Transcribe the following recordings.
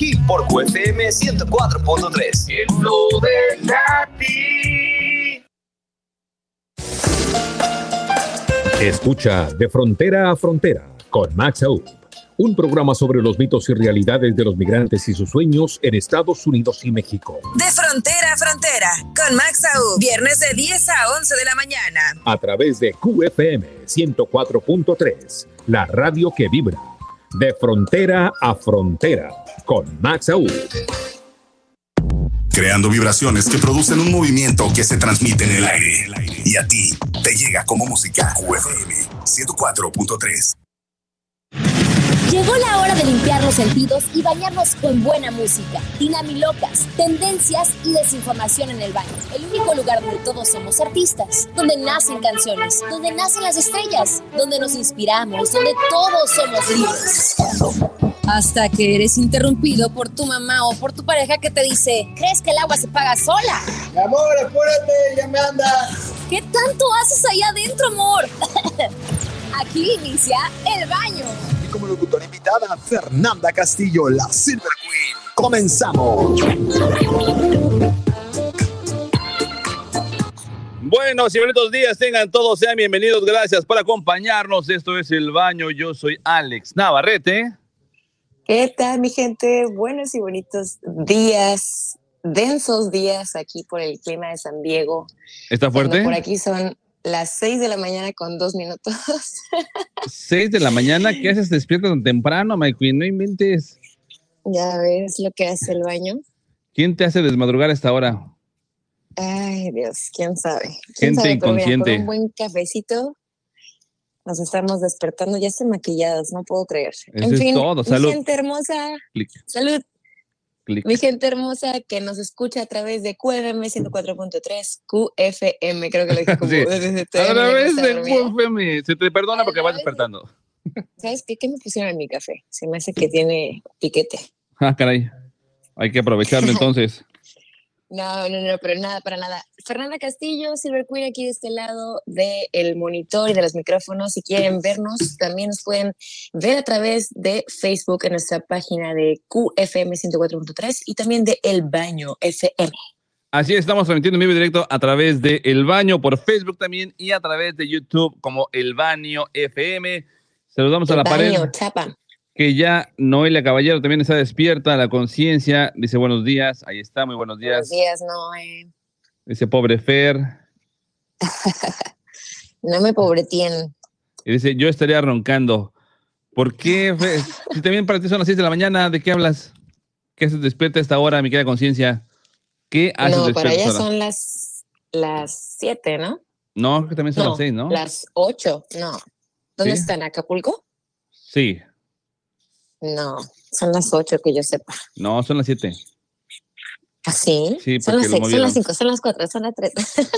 aquí por QFM 104.3. Escucha De Frontera a Frontera con Max Aub, un programa sobre los mitos y realidades de los migrantes y sus sueños en Estados Unidos y México. De Frontera a Frontera con Max Aub, viernes de 10 a 11 de la mañana. A través de QFM 104.3, la radio que vibra. De Frontera a Frontera con Max. Creando vibraciones que producen un movimiento que se transmite en el aire. Y a ti te llega como música QFM 104.3. Llegó la hora de limpiar los sentidos y bañarnos con buena música, dinamilocas, tendencias y desinformación en el baño. El único lugar donde todos somos artistas, donde nacen canciones, donde nacen las estrellas, donde nos inspiramos, donde todos somos libres. Hasta que eres interrumpido por tu mamá o por tu pareja que te dice, ¿crees que el agua se paga sola? Mi amor, apúrate, ya me anda. ¿Qué tanto haces ahí adentro, amor? Aquí inicia el baño. Como locutora invitada, Fernanda Castillo, la Silver Queen. Comenzamos. Buenos y bonitos días tengan todos, sean bienvenidos, gracias por acompañarnos. Esto es El Baño, yo soy Alex Navarrete. ¿Qué tal, mi gente? Buenos y bonitos días, densos días aquí por el clima de San Diego. ¿Está fuerte? Por aquí son las 6 de la mañana con dos minutos. 6 de la mañana, ¿qué haces despierto tan temprano, Mike? No inventes. Ya ves lo que hace el baño. ¿Quién te hace desmadrugar a esta hora? Ay, Dios, quién sabe. ¿Quién Gente sabe? Mira, inconsciente. con un buen cafecito nos estamos despertando, ya están maquilladas, no puedo creer. Eso en es fin, todo, mi salud. gente hermosa, Clic, salud. Mi gente hermosa que nos escucha a través de QFM 104.3, QFM, creo que lo dije como Sí. desde A través de. QFM. Se te perdona porque vas despertando. ¿Sabes qué? ¿Qué me pusieron en mi café? Se me hace que tiene piquete. Ah, caray. Hay que aprovecharlo entonces. No, no, no, pero nada, para nada. Fernanda Castillo, Silver Queen, aquí de este lado del monitor y de los micrófonos. Si quieren vernos, también nos pueden ver a través de Facebook en nuestra página de QFM 104.3 y también de El Baño FM. Así es, estamos transmitiendo en vivo directo a través de El Baño por Facebook también y a través de YouTube como El Baño FM. Saludamos a la pared. Baño, chapa. Que ya Noelia Caballero también está despierta, la conciencia, dice buenos días, ahí está, muy buenos días. Buenos días, no, eh, Dice pobre Fer, no me pobretien. y dice yo estaría roncando. ¿Por qué, Fer? Si también para ti son las 6 de la mañana, ¿de qué hablas? ¿Qué haces despierta a esta hora, mi querida conciencia? ¿Qué haces No, despierta para a allá esta hora? son las, las 7, ¿no? No, creo que también son no, las 6, ¿no? Las 8, no. ¿Dónde ¿Sí? están? ¿Acapulco? Sí, No, son las 8 que yo sepa. no, son las 7. ¿Ah, sí? Sí, son las lo 6, son las 5, son las 4, son las 3.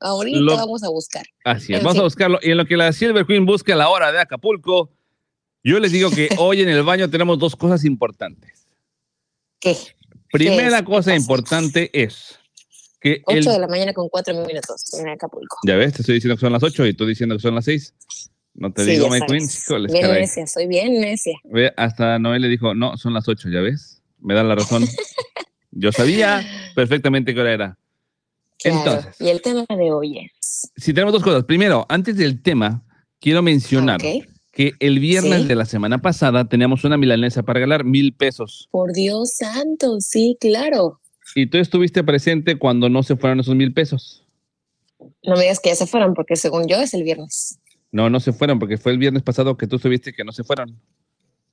Ahorita Lo- vamos a buscar. Así es, En vamos a buscarlo. Y en lo que la Silver Queen busca la hora de Acapulco, yo les digo que hoy en el baño tenemos dos cosas importantes. ¿Qué? Primera cosa importante es que 8 el... de la mañana con 4 minutos en Acapulco. Ya ves, te estoy diciendo que son las 8 y tú diciendo que son las 6. No te Sí, digo, Mike Queen. sabes. Híjoles, bien caray. necia, soy bien necia. Ve, hasta Noel le dijo, no, son las 8, ¿ya ves? Me da la razón. Yo sabía perfectamente qué hora era. Claro. Entonces. y el tema de hoy es. Si tenemos dos cosas. Primero, antes del tema, quiero mencionar que el viernes Sí. de la semana pasada teníamos una milanesa para regalar mil pesos. Por Dios santo, sí, claro. Y tú estuviste presente cuando no se fueron esos mil pesos. No me digas que ya se fueron, porque según yo es el viernes. No, no se fueron, porque fue el viernes pasado que tú estuviste que no se fueron.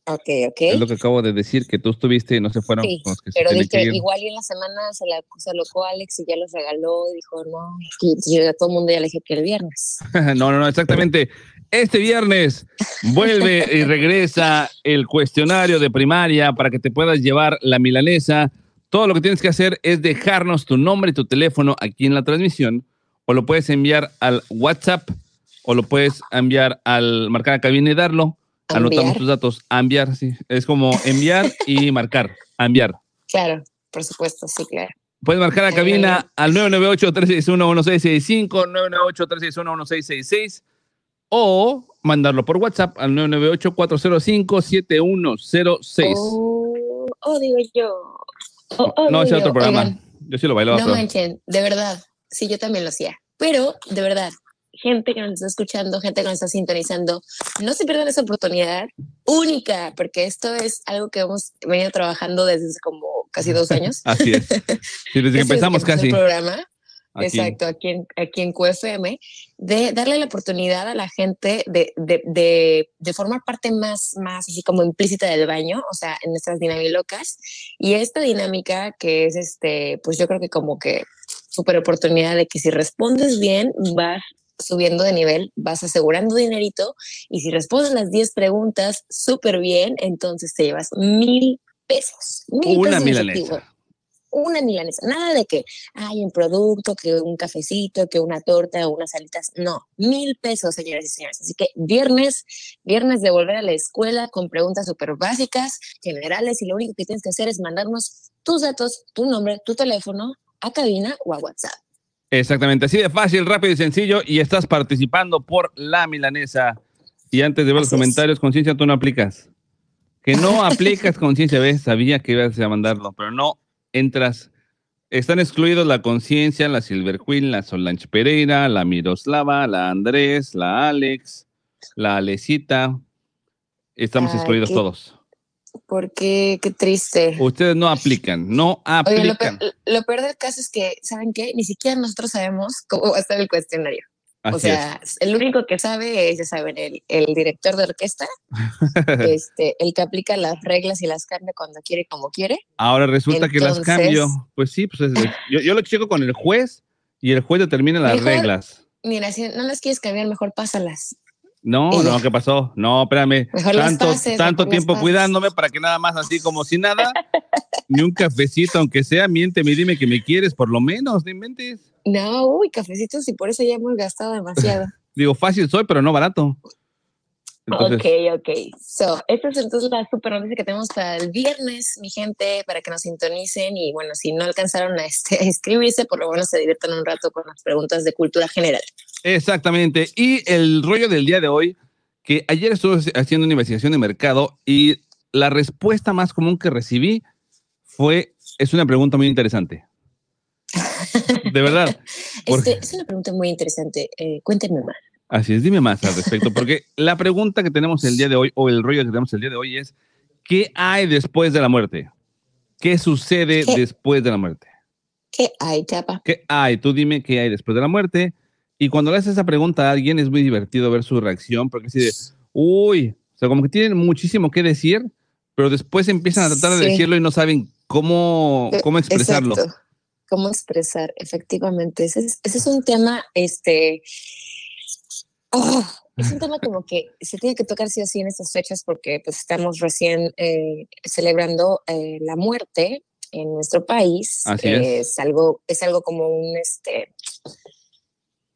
Ok, ok. Es lo que acabo de decir, que tú estuviste y no se fueron Sí, los que pero que dije, igual y en la semana se, la, se alocó Alex y ya los regaló. Dijo, no, y yo a todo el mundo ya le dije que el viernes. no, no, no, exactamente. Este viernes vuelve y regresa el cuestionario de primaria para que te puedas llevar la milanesa. Todo lo que tienes que hacer es dejarnos tu nombre y tu teléfono aquí en la transmisión o lo puedes enviar al WhatsApp o lo puedes enviar al marcar a cabina y darlo. Anotamos tus datos. A enviar, sí. Es como enviar y marcar. A enviar. Claro, por supuesto, sí, claro. Puedes marcar a cabina al 998-361-1665, 998-361-1666 o mandarlo por WhatsApp al 998-405-7106. Oh, oh, digo yo. Oh, oh, No, ese digo otro programa. Oigan, Yo sí lo bailaba. no manchen, de verdad. Sí, yo también lo hacía. Pero, de verdad, gente que nos está escuchando, gente que nos está sintonizando, no se pierdan esa oportunidad única, porque esto es algo que hemos venido trabajando desde hace como casi dos años. Así es. Sí, desde que empezamos empezó casi. El programa, Aquí. exacto, aquí en, aquí en QFM, de darle la oportunidad a la gente de, de, de, de formar parte más, más así como implícita del baño, o sea, en nuestras dinamilocas. Y esta dinámica que es este, pues yo creo que como que súper oportunidad de que si respondes bien, vas subiendo de nivel, vas asegurando dinerito y si respondes las 10 preguntas súper bien, entonces te llevas mil pesos. Mil Una pesos milanesa. una milanesa, nada de que hay un producto, que un cafecito, que una torta o unas salitas, no, mil pesos, señoras y señores. Así que viernes, viernes de volver a la escuela con preguntas súper básicas, generales, y lo único que tienes que hacer es mandarnos tus datos, tu nombre, tu teléfono a cabina o a WhatsApp. Exactamente, así de fácil, rápido y sencillo. Y estás participando por la milanesa. Y antes de ver los comentarios, conciencia, tú no aplicas. Que no aplicas conciencia, ves, sabía que ibas a mandarlo, pero no entras. Están excluidos la conciencia, la Silver Queen, la Solange Pereira, la Miroslava, la Andrés, la Alex, la Alecita. Estamos Ay, excluidos qué- todos. Porque qué triste. Ustedes no aplican, no Oye, lo aplican. lo peor del caso es que, ¿saben qué? Ni siquiera nosotros sabemos cómo va a estar el cuestionario. Así o sea, el único que sabe es, ya saben, el, el director de orquesta, este, el que aplica las reglas y las cambia cuando quiere y como quiere. Ahora resulta que las cambio. Pues sí, pues es- yo, yo lo checo con el juez y el juez determina las Mejor- reglas. Mira, si no las quieres cambiar, mejor pásalas. No, no. ¿qué pasó? No, espérame. Mejor Tanto, pases, tanto tiempo cuidándome para que nada más así como si nada, ni un cafecito, aunque sea, miénteme y dime que me quieres, por lo menos, no inventes. No, uy, cafecitos y por eso ya hemos gastado demasiado. Digo, fácil soy, pero no barato. Entonces, ok, ok. So, esta es entonces la super noticia que tenemos para el viernes, mi gente, para que nos sintonicen y bueno, si no alcanzaron a, este, a inscribirse, por lo menos se diviertan un rato con las preguntas de cultura general. Exactamente. Y el rollo del día de hoy, que ayer estuve haciendo una investigación de mercado y la respuesta más común que recibí fue, es una pregunta muy interesante. De verdad. Este, es una pregunta muy interesante. Eh, cuéntenme más. Así es, dime más al respecto, porque la pregunta que tenemos el día de hoy, o el rollo que tenemos el día de hoy es, ¿qué hay después de la muerte? ¿Qué sucede ¿Qué? después de la muerte? ¿Qué hay, chapa? ¿Qué hay? Tú dime qué hay después de la muerte. Y cuando le haces esa pregunta a alguien es muy divertido ver su reacción, porque así de, uy, o sea, como que tienen muchísimo que decir, pero después empiezan a tratar de Sí. decirlo y no saben cómo, cómo expresarlo. Exacto. ¿Cómo expresar? Efectivamente, ese es, ese es un tema, este, ah, es un tema como que se tiene que tocar sí o sí en estas fechas porque pues estamos recién eh, celebrando eh, la muerte en nuestro país. Así Eh, es. algo, es algo como un, este,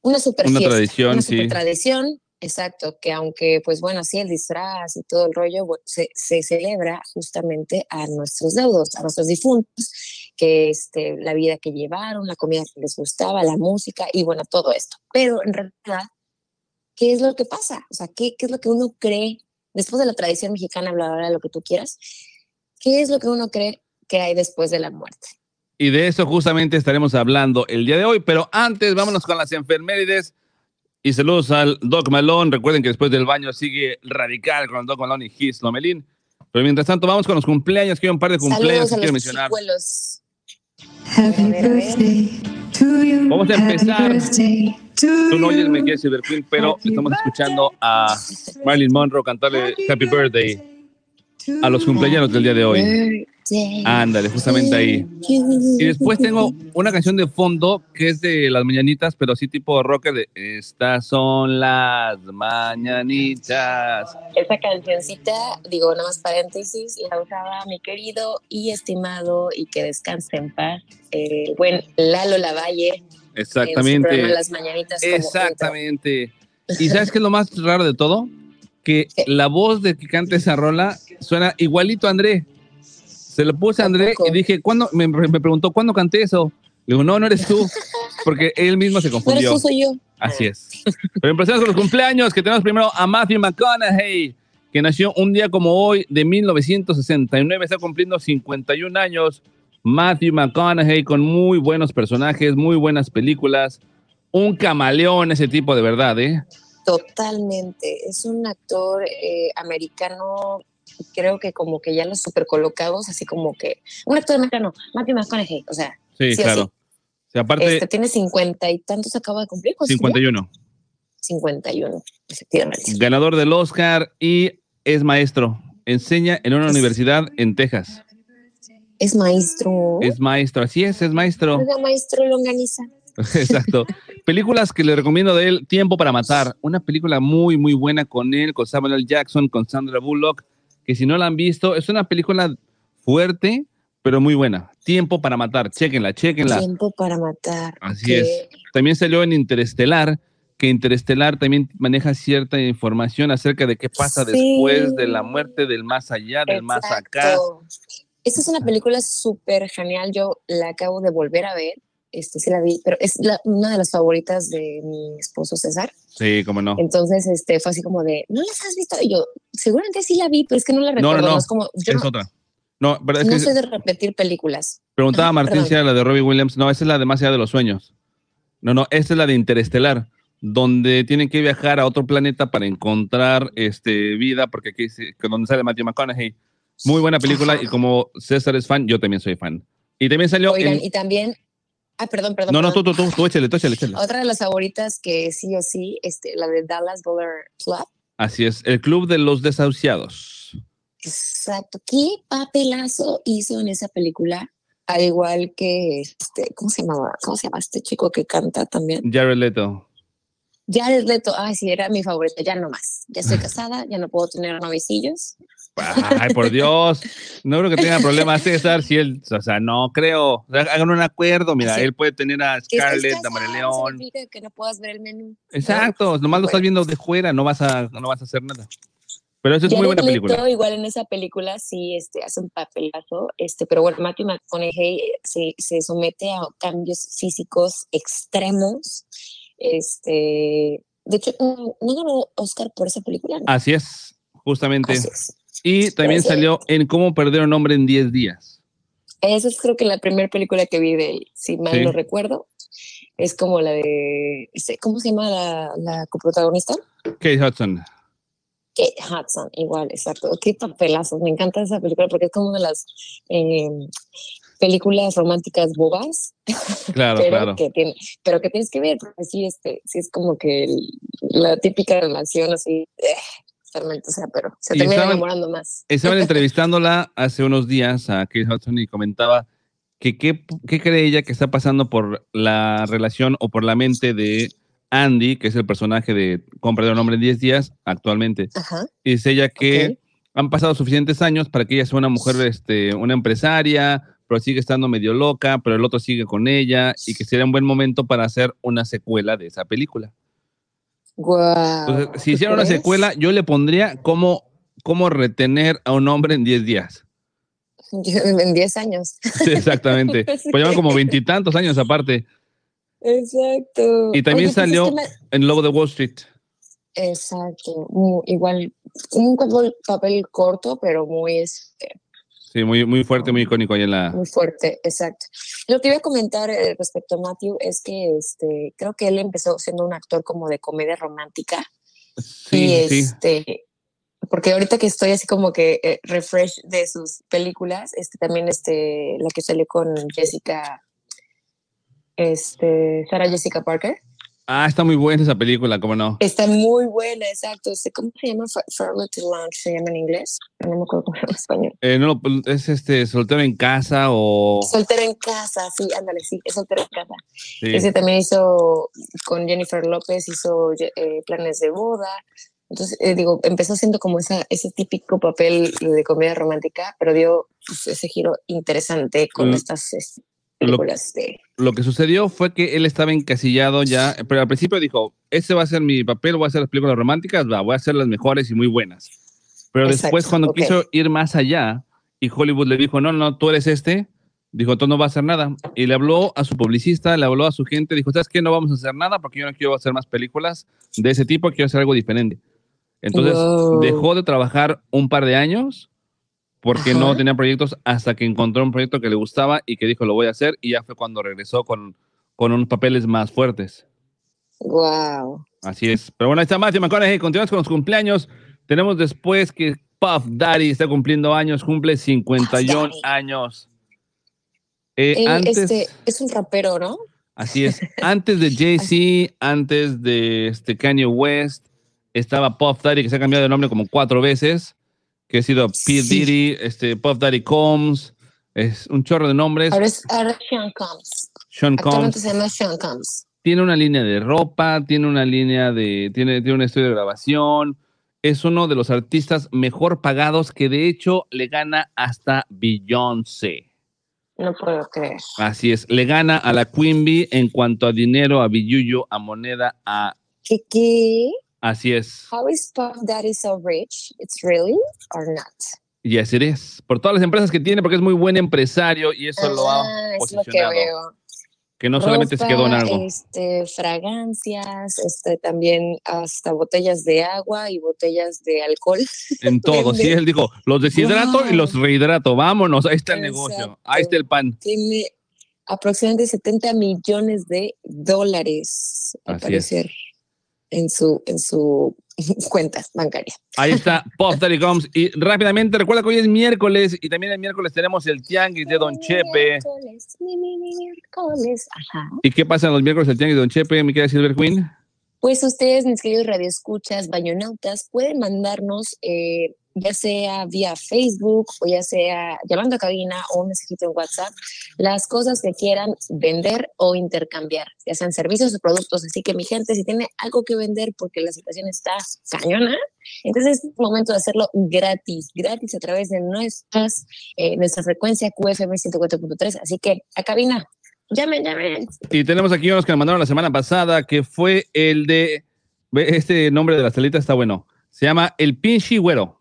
una super Una fiesta, tradición, una sí. super tradición. Exacto, que aunque, pues bueno, sí, el disfraz y todo el rollo, bu- se, se celebra justamente a nuestros deudos, a nuestros difuntos, que este, la vida que llevaron, la comida que les gustaba, la música y bueno, todo esto. Pero en realidad, ¿qué es lo que pasa? O sea, ¿qué, qué es lo que uno cree, después de la tradición mexicana, bla, bla, bla, lo que tú quieras, qué es lo que uno cree que hay después de la muerte? Y de eso justamente estaremos hablando el día de hoy. Pero antes, vámonos con las enfermerides. Y saludos al Doc Malone. Recuerden que después del baño sigue radical con el Doc Malone y Gis Lomelín. Pero mientras tanto, vamos con los cumpleaños. Quiero un par de cumpleaños Saludos que a quiero los mencionar. chicuelos. Happy birthday to you. Vamos a Happy empezar. birthday to Tú no oyes you. Me Quieres Silver Queen, pero Happy estamos escuchando a Marilyn Monroe cantarle Happy Birthday to a los cumpleaños del día de hoy. Ándale, justamente ahí. Y después tengo una canción de fondo que es de las mañanitas, pero así tipo rocker de Estas son las mañanitas. Esa cancioncita, digo, nada más paréntesis, la usaba mi querido y estimado y que descanse en paz, el buen Lalo Lavalle. Exactamente. Las Mañanitas. como Exactamente. ¿Y sabes qué es lo más raro de todo? Que ¿Qué? la voz de que canta esa rola suena igualito a André. Se lo puse a André y dije, ¿cuándo? Me, me preguntó, ¿cuándo canté eso? Le digo, no, no eres tú. Porque él mismo se. No confundió. eres tú, soy yo. Así es. Pero empezamos con los cumpleaños, que tenemos primero a Matthew McConaughey, que nació un día como hoy de 1969, está cumpliendo 51 años. Matthew McConaughey con muy buenos personajes, muy buenas películas. Un camaleón ese tipo de verdad, ¿eh? Totalmente. Es un actor eh, americano, creo que como que ya los super colocados, así como que. Un actor americano, Matthew McConaughey, o sea. Sí, Sí o claro. sí. O sea, aparte, Este, tiene cincuenta y tantos, acaba de cumplir. ¿cuántos tiene? 51. 51, efectivamente. Ganador del Oscar y es maestro. Enseña en una Es- universidad en Texas. Es maestro. Es maestro, así es, es maestro. Oiga, maestro Longaniza. Exacto. Películas que le recomiendo de él, Tiempo para Matar. Una película muy, muy buena con él, con Samuel L. Jackson, con Sandra Bullock, que si no la han visto, es una película fuerte, pero muy buena. Tiempo para Matar. Chéquenla, chéquenla. Tiempo para matar. Así es. También salió en Interestelar, que Interestelar también maneja cierta información acerca de qué pasa Sí. después de la muerte, del más allá, del más acá. Esta es una película súper genial. Yo la acabo de volver a ver. Este sí la vi, pero es la- una de las favoritas de mi esposo César. Sí, cómo no. Entonces, este fue así como de, ¿no las has visto? Y yo, seguramente sí la vi, pero es que no la No, recuerdo. no, no. es como, yo Es no, otra. No, pero es no que sé de repetir películas. preguntaba Ajá, Martín perdón. si era la de Robbie Williams. No, esa es la de Más allá de los sueños. No, no, esta es la de Interestelar, donde tienen que viajar a otro planeta para encontrar este, vida, porque aquí es donde sale Matthew McConaughey. Muy buena película Ajá. y como César es fan, yo también soy fan. Y también salió Oigan, en- y también, ah, perdón, perdón. No, no, tú, perdón. tú, tú, tú, échale, tú, échale, échale. Otra de las favoritas que sí o sí, este, la de Dallas Bowler Club. Así es, el Club de los Desahuciados. Exacto. ¿Qué papelazo hizo en esa película? Al igual que este, ¿cómo se llamaba? ¿Cómo se llama este chico que canta también? Jared Leto. Jared Leto, ay, sí, era mi favorita, ya no más. Ya estoy casada, ya no puedo tener novicillos. Ay, por Dios. No creo que tenga problemas César si él, o sea, no creo. O sea, hagan un acuerdo, mira, él puede tener a Scarlett, a casada, María no León. significa que no puedas ver el menú. Exacto, nomás lo estás viendo de fuera, no vas a, no vas a hacer nada. Pero eso es muy buena Leto, película. igual en esa película sí este, hace un papelazo, este, pero bueno, Matthew McConaughey eh, se, se somete a cambios físicos extremos. Este, de hecho, no, no ganó Oscar por esa película. ¿no? Así es, justamente. Así es. Y también salió en Cómo perder un hombre en 10 días. Esa es creo que la primera película que vi de él, si mal Sí. no recuerdo. Es como la de, este, ¿cómo se llama la, la coprotagonista? Kate Hudson. Kate Hudson, igual, exacto. Qué papelazos, me encanta esa película porque es como una de las eh, películas románticas bobas, Claro, pero, claro. Que tiene, pero que tienes que ver, porque sí, este, sí es como que el- la típica relación así, eh, o sea, pero se termina estaban- enamorando más. Estaban entrevistándola hace unos días a Kate Hudson y comentaba que qué, cree ella que está pasando por la relación o por la mente de Andy, que es el personaje de Cómo perder a un hombre en 10 días actualmente. Ajá. Y dice ella que han pasado suficientes años para que ella sea una mujer, este, una empresaria, pero sigue estando medio loca, pero el otro sigue con ella y que sería un buen momento para hacer una secuela de esa película. Entonces, si ¿tú hiciera una secuela, yo le pondría cómo, cómo retener a un hombre en 10 días. En 10 años. Sí, exactamente. Pues llevan como veintitantos años aparte. Exacto. Y también Oye, pues es salió que me- en Lobo de Wall Street. Exacto. Igual, un papel, papel corto, pero muy, este, Sí, muy, muy fuerte, muy icónico ahí en la. muy fuerte. Exacto. Lo que iba a comentar eh, respecto a Matthew es que este, creo que él empezó siendo un actor como de comedia romántica. Sí, y sí. este, porque ahorita que estoy así como que eh, refresh de sus películas, este también este, la que salió con Jessica, este, Sarah Jessica Parker. Ah, está muy buena esa película, ¿cómo no? Está muy buena, exacto. Este, ¿Cómo se llama? To Lounge se llama en inglés. No me acuerdo cómo se llama en español. Eh, no, es este soltero en casa o. Soltera en casa, sí, ándale, sí, es soltera en casa. Sí. Ese también hizo con Jennifer López, hizo eh, planes de boda. Entonces, eh, digo, empezó haciendo como esa, ese típico papel de comedia romántica, pero dio pues, ese giro interesante con Mm. estas Lo- películas de... Lo que sucedió fue que él estaba encasillado ya, pero al principio dijo, ese va a ser mi papel, voy a hacer las películas románticas, va, voy a hacer las mejores y muy buenas. Pero Exacto, después cuando quiso ir más allá y Hollywood le dijo, no, no, tú eres este, dijo, tú no vas a hacer nada. Y le habló a su publicista, le habló a su gente, dijo, ¿sabes qué? No vamos a hacer nada porque yo no quiero hacer más películas de ese tipo, quiero hacer algo diferente. Entonces Wow. dejó de trabajar un par de años porque no tenía proyectos hasta que encontró un proyecto que le gustaba y que dijo lo voy a hacer y ya fue cuando regresó con, con unos papeles más fuertes. Wow. Así es. Pero bueno, ahí está Matthew McConaughey. Continuamos con los cumpleaños. Tenemos después que Puff Daddy está cumpliendo años, cumple 51 Daddy. años. Eh, antes, este, es un rapero, ¿no? así es. Antes de Jay-Z, antes de este Kanye West, estaba Puff Daddy, que se ha cambiado de nombre como cuatro veces, que ha sido P. Sí. Diddy, este, Puff Daddy Combs, es un chorro de nombres. Ahora es ahora Sean Combs. Sean Actualmente Combs se llama Sean Combs. tiene una línea de ropa, tiene una línea de, tiene, tiene un estudio de grabación, es uno de los artistas mejor pagados que de hecho le gana hasta Beyoncé. No puedo creer. Así es, le gana a la Queen Bee en cuanto a dinero, a billuyo, a moneda, a... ¿Qué qué? Así es. How is Puff Daddy so rich? It's really or not? Y así es. Por todas las empresas que tiene, porque es muy buen empresario y eso lo ha Ah, es lo que posicionado. veo. Que no solamente se quedó en Ropa, algo. Este, fragancias, este, también hasta botellas de agua y botellas de alcohol. En todo. Sí, él dijo, los deshidrato y Wow. los rehidrato. Vámonos, ahí está el Exacto. negocio. Ahí está el pan. Tiene aproximadamente 70 millones de dólares, al Así es. En su, en su cuenta bancaria. Ahí está Daddy Combs. Y rápidamente, recuerda que hoy es miércoles y también el miércoles tenemos el Tianguis de Don Chepe. Miércoles, mi, mi, mi, miércoles. Ajá. ¿Y qué pasa en los miércoles del Tianguis de Don Chepe, mi querida Silver Queen? Pues ustedes, mis queridos radioescuchas, bañonautas, pueden mandarnos, eh, ya sea vía Facebook o ya sea llamando a cabina o un mensajito en WhatsApp, las cosas que quieran vender o intercambiar, ya sean servicios o productos. Así que mi gente, si tiene algo que vender porque la situación está cañona, entonces es momento de hacerlo gratis, gratis a través de nuestras, eh, nuestra frecuencia QFM 104.3. Así que a cabina, llamen, llamen. Y tenemos aquí unos que nos mandaron la semana pasada, que fue el de. Este nombre de la salita está bueno. Se llama El Pinchi Güero.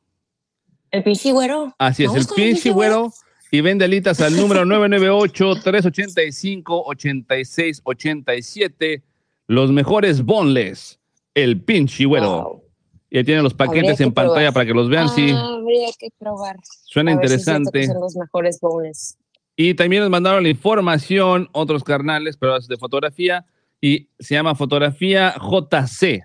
El pinche güero. Así es, el con Pinchi Güero. Y vende alitas al número 998-385-8687. Los mejores bonles. El Pinchi Güero. Wow. Y ahí tienen los paquetes en pantalla para que los vean. Sí, Habría que probar. suena A si interesante. son los mejores bonus. Y también nos mandaron la información, otros carnales, pero es de fotografía, y se llama Fotografía JC.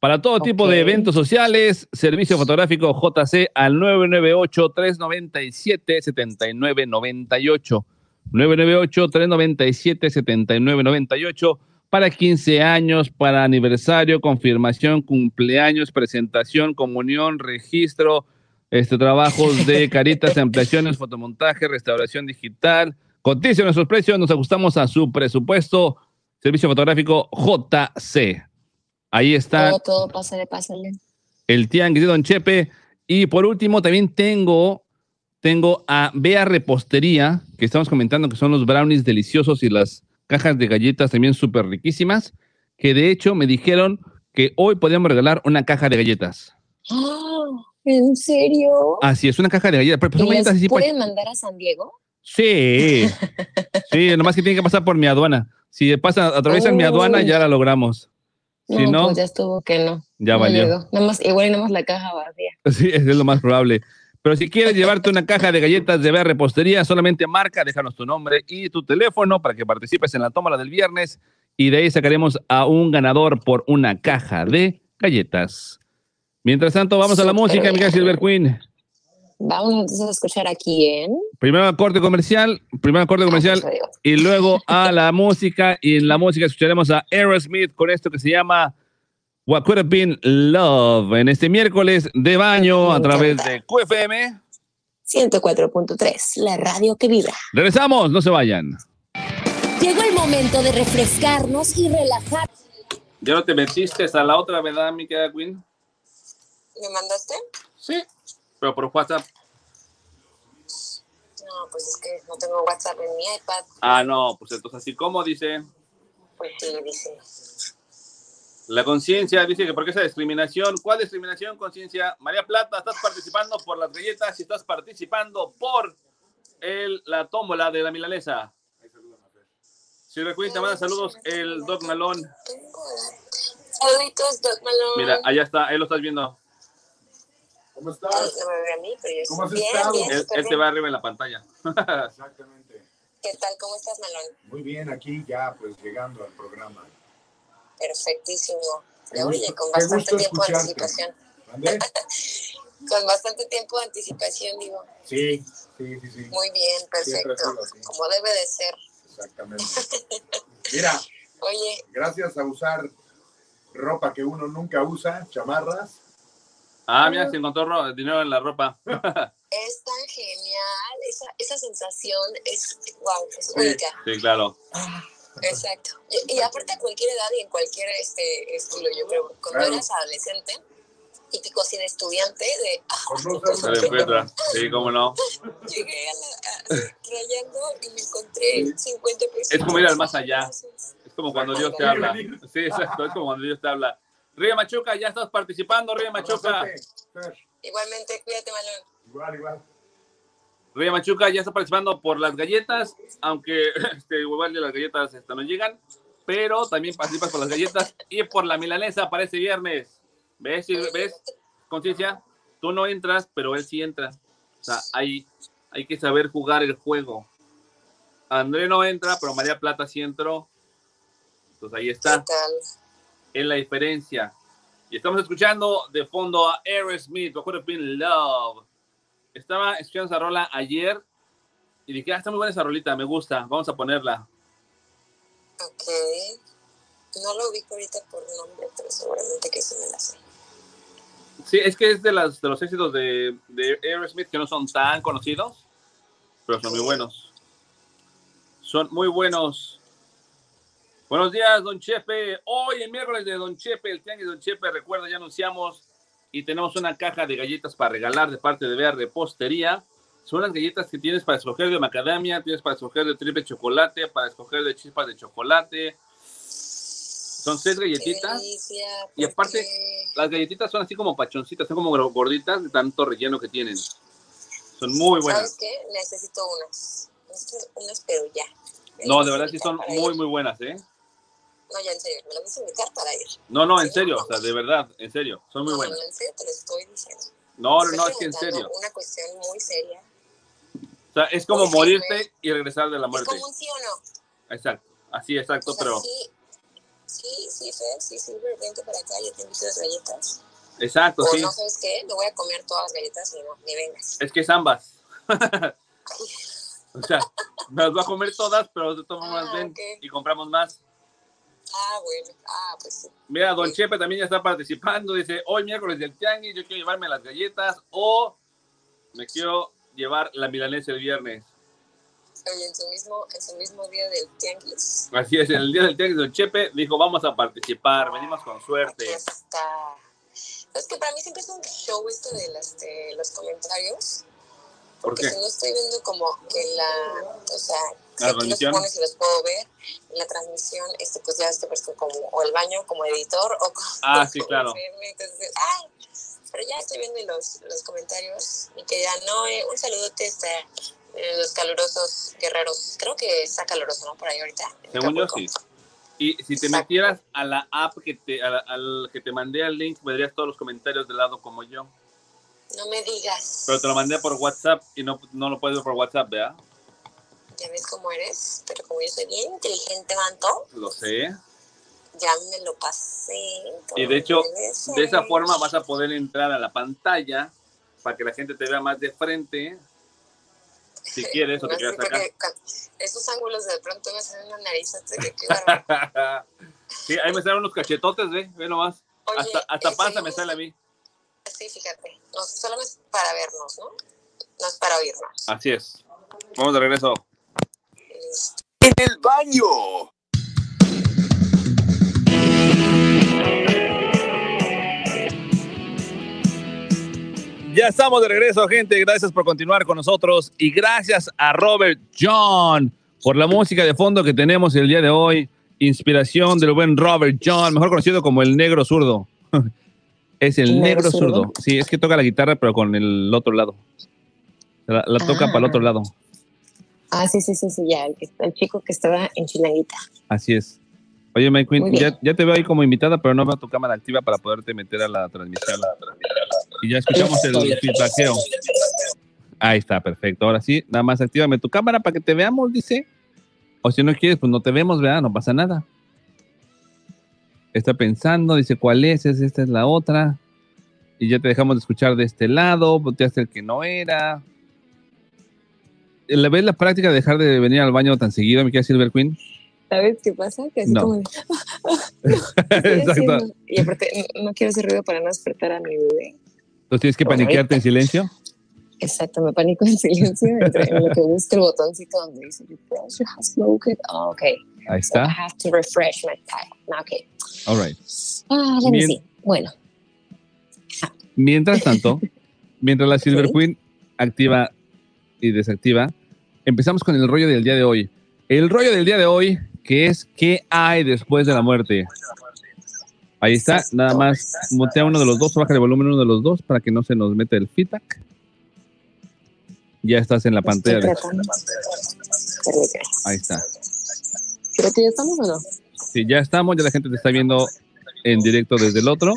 Para todo tipo de eventos sociales, servicio fotográfico JC al 998-397-7998. 998-397-7998 para 15 años, para aniversario, confirmación, cumpleaños, presentación, comunión, registro, este, trabajos de caritas, ampliaciones, fotomontaje, restauración digital. Cotice nuestros precios, nos ajustamos a su presupuesto. Servicio fotográfico JC. Ahí está Todo, todo, pásale, pásale. el Tianguis de Don Chepe. Y por último, también tengo, tengo a Bea Repostería, que estamos comentando que son los brownies deliciosos y las cajas de galletas también súper riquísimas, que de hecho me dijeron que hoy podíamos regalar una caja de galletas. ¡Ah! ¿En serio? Así es, una caja de galletas. Pero pues son ¿Y las galletas así, pues- pueden mandar a San Diego? Sí, sí, nomás que tiene que pasar por mi aduana. Si pasa, atraviesan mi aduana, Uy. ya la logramos. Si no, pues ya estuvo que no. ya No valió. llegó. Nada más, igual y nada más la caja vacía. Sí, es lo más probable. Pero si quieres llevarte una caja de galletas de Bea Repostería, solamente marca, déjanos tu nombre y tu teléfono para que participes en la tómala del viernes y de ahí sacaremos a un ganador por una caja de galletas. Mientras tanto, vamos a la música. Miguel Silver Queen. Vamos entonces a escuchar aquí en... Primero al corte comercial, primero al corte comercial Ah, pues, digo. y luego a la música. Y en la música escucharemos a Aerosmith con esto que se llama What Could Have Been Love en este miércoles de baño a través de QFM. 104.3, la radio que vibra. Regresamos, no se vayan. Llegó el momento de refrescarnos y relajar. Ya no te metiste a la otra, ¿verdad, mi querida Queen? ¿Me mandaste? Sí. Pero por WhatsApp. No, pues es que no tengo WhatsApp en mi iPad. Ah, no, pues entonces así como dice. Pues sí, dice. La conciencia dice que porque esa discriminación. ¿Cuál discriminación, conciencia? María Plata, estás participando por las galletas y estás participando por el, la tómbola de la milanesa. Silver Queen, te manda saludos el Doc Malone. Saluditos, Doc Malone. Mira, allá está, ahí lo estás viendo. ¿Cómo Ah, estás? No me ve a mí, pero yo ¿Cómo has bien, estado? bien, Él, te va arriba en la pantalla. Exactamente. ¿Qué tal? ¿Cómo estás, Malón? Muy bien, aquí ya pues llegando al programa. Perfectísimo. Ya, oye, con bastante tiempo de anticipación. Con bastante tiempo de anticipación, digo. Sí, sí, sí, sí. Muy bien, perfecto. Como debe de ser. Exactamente. Mira, Oye, gracias a usar ropa que uno nunca usa, chamarras. Ah, mira, se encontró ro- dinero en la ropa. es tan genial. Esa, esa sensación es, wow, es Sí. única. Sí, claro. Exacto. Y, y aparte a cualquier edad y en cualquier este estilo, yo creo. Cuando Claro. eras adolescente, típico así de estudiante, de ah. Sí, cómo no. llegué a la, a- rayando y me encontré 50 pesos. Es como ir al más allá. Es como cuando Dios te habla. Sí, exacto. Es como cuando Dios te habla. Ríe Machuca, ya estás participando, Ríe Machuca. Igualmente, cuídate, Malón. Igual, igual. Ríe Machuca ya está participando por las galletas, aunque este, igual de las galletas este, no llegan, pero también participas por las galletas y por la milanesa para este viernes. ¿Ves? ¿Ves? Conciencia, tú no entras, pero él sí entra. O sea, hay, hay que saber jugar el juego. André no entra, pero María Plata sí entró. Entonces ahí está. ¿Qué tal? Es la diferencia. Y estamos escuchando de fondo a Aerosmith, What Could Have Been Love. Estaba escuchando esa rola ayer y dije, ah, está muy buena esa rolita, me gusta, vamos a ponerla. Ok. No lo ubico ahorita por nombre, pero seguramente que sí me la sé. Sí, es que es de, las, de los éxitos de, de Aerosmith que no son tan conocidos, pero son muy buenos. Son muy buenos. Buenos días, Don Chepe. Hoy, el miércoles de Don Chepe, el tianguis de Don Chepe, recuerda, ya anunciamos y tenemos una caja de galletas para regalar de parte de Bea Repostería. Son las galletas que tienes para escoger de macadamia, tienes para escoger de triple chocolate, para escoger de chispas de chocolate. Son seis galletitas. delicia. Y aparte, las galletitas son así como pachoncitas, son como gorditas de tanto relleno que tienen. Son muy buenas. ¿Sabes qué? Necesito unas. Necesito unas, pero ya. No, de verdad sí son muy, muy buenas, ¿eh? No, ya en serio, me las vas a invitar para ir. No, no, en serio, o sea, de verdad, en serio, son muy no, buenas. No, en serio te lo estoy diciendo. No, no, no, es que en serio. Una cuestión muy seria. O sea, es como morirte y regresar de la Es muerte. como un sí o no. Exacto, así, exacto, O sea, pero... sí, sí, sí, Fer, sí, sí, vente para acá, yo te invito las galletas. Exacto, o sí. no, ¿sabes qué? Me voy a comer todas las galletas y no, ni vengas. Es que es ambas. o sea, me las voy a comer todas, pero todas formas Ah, ven ok. y compramos más. Ah, bueno, ah, pues sí. Mira, Don Chepe también ya está participando. Dice, hoy miércoles del tianguis, yo quiero llevarme las galletas o me quiero llevar la milanesa el viernes. Oye, en su mismo, en su mismo día del tianguis. Así es, en el día del tianguis, Don Chepe dijo, vamos a participar, venimos con Aquí suerte. está. Es que para mí siempre es un show esto de las, de los comentarios. ¿Por Porque qué? si no estoy viendo como que la, o sea, ¿La aquí los transmisión? pones y los puedo ver, la transmisión, este, pues ya este pues como, o el baño como editor, o como, Ah, sí, claro. FM, entonces, ay, pero ya estoy viendo los, los comentarios, y que ya no, eh, un saludote hasta eh, los calurosos guerreros, creo que está caluroso, ¿no? Por ahí ahorita. Según yo, sí. Y si te Exacto. metieras a la app que te, a la- al que te mandé al link, verías todos los comentarios del lado como yo. No me digas. Pero te lo mandé por WhatsApp y no, no lo puedes ver por WhatsApp, ¿verdad? Ya ves cómo eres, pero como yo soy bien inteligente, Manto, Lo sé. ya me lo pasé. Y de hecho, de esa forma vas a poder entrar a la pantalla para que la gente te vea más de frente. Si quieres o te No, porque con Esos ángulos de pronto me salen una nariz antes de que sí, ahí me salen unos cachetotes, ve, ve nomás. Oye, hasta hasta eh, panza me sale a mí. Sí, fíjate. No, solo es para vernos, ¿no? No es para oírnos. Así es. Vamos de regreso. En el baño. Ya estamos de regreso, gente. Gracias por continuar con nosotros y gracias a Robert John por la música de fondo que tenemos el día de hoy. Inspiración del buen Robert John, mejor conocido como el negro zurdo. es el ¿El negro negro zurdo. zurdo? Sí, es que toca la guitarra, pero con el otro lado. La, la toca Ah. para el otro lado. Ah, sí, sí, sí, sí, ya. El, el chico que estaba en Chilanguita. Así es. Oye, Mike bien. ya, ya te veo ahí como invitada, pero no veo tu cámara activa para poderte meter a la transmisión. Y ya escuchamos el feedbackeo. Ahí está, perfecto. Ahora sí, nada más actívame tu cámara para que te veamos, dice. O si no quieres, pues no te vemos, ¿verdad? No pasa nada. Está pensando, dice cuál es, es esta es la otra. Y ya te dejamos de escuchar de este lado, volteaste el que no era. ¿La ves la práctica de dejar de venir al baño tan seguido, mi querida Silver Queen? ¿Sabes qué pasa? Que así No. como de, ¿qué estoy Exacto. Y aparte, no, no quiero hacer ruido para no despertar a mi bebé. Entonces tienes que Bueno, paniquearte en silencio. Exacto, me panico en silencio en lo que busco el botoncito donde dice refresh, you have smoked. Oh, okay. Ahí So I está. have to refresh my time. Okay. All right. Ah, let me see. Bueno, Mientras tanto, mientras la Silver Queen activa y desactiva, empezamos con el rollo del día de hoy. El rollo del día de hoy, que es ¿qué hay después de la muerte? Ahí está, nada más mutea uno de los dos, baja el volumen uno de los dos para que no se nos meta el feedback. Ya estás en la pantalla. de- ahí está. ¿Creo que ya estamos o no? Sí, ya estamos, ya la gente te está viendo en directo desde el otro.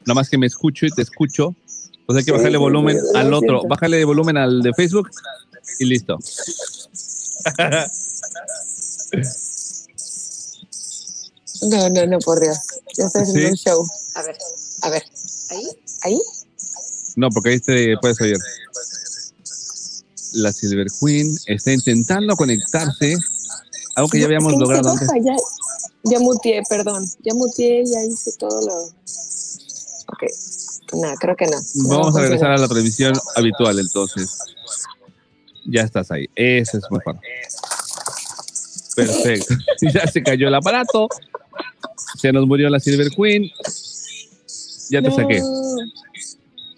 Nada más que me escucho y te escucho. Pues hay que bajarle volumen al otro. Bájale volumen al de Facebook y listo. No, no, no, por Dios. Ya estoy haciendo Sí. un show. A ver, a ver. ¿Ahí? ¿Ahí? No, porque ahí te puedes oír. La Silver Queen está intentando conectarse. Algo que ya habíamos no logrado antes. Ya, ya muteé, perdón. Ya muteé, ya hice todo lo. Ok. No, creo que no. No Vamos a funciona. regresar a la transmisión habitual entonces. Ya estás ahí. Eso es mejor. Perfecto. ya se cayó el aparato. Se nos murió la Silver Queen. Ya te No. saqué.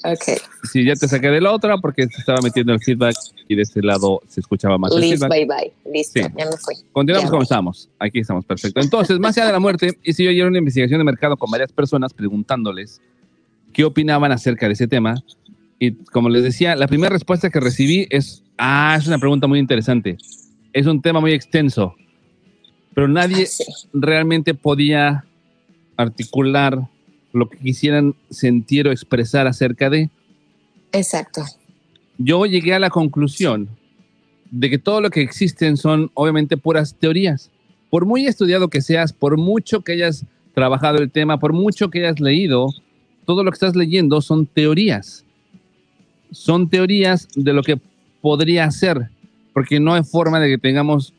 Ok. Sí, ya te saqué de la otra porque se estaba metiendo el feedback y de este lado se escuchaba más el Listo, feedback. bye bye. Listo, Sí. ya me fui. Continuamos como estamos. Aquí estamos, perfecto. Entonces, más allá de la muerte, hice yo ayer una investigación de mercado con varias personas preguntándoles qué opinaban acerca de ese tema. Y como les decía, la primera respuesta que recibí es, ah, es una pregunta muy interesante. Es un tema muy extenso, pero nadie realmente podía articular lo que quisieran sentir o expresar acerca de Exacto. yo llegué a la conclusión de que todo lo que existen son obviamente puras teorías. Por muy estudiado que seas, por mucho que hayas trabajado el tema, por mucho que hayas leído, todo lo que estás leyendo son teorías. Son teorías de lo que podría ser, porque no hay forma de que tengamos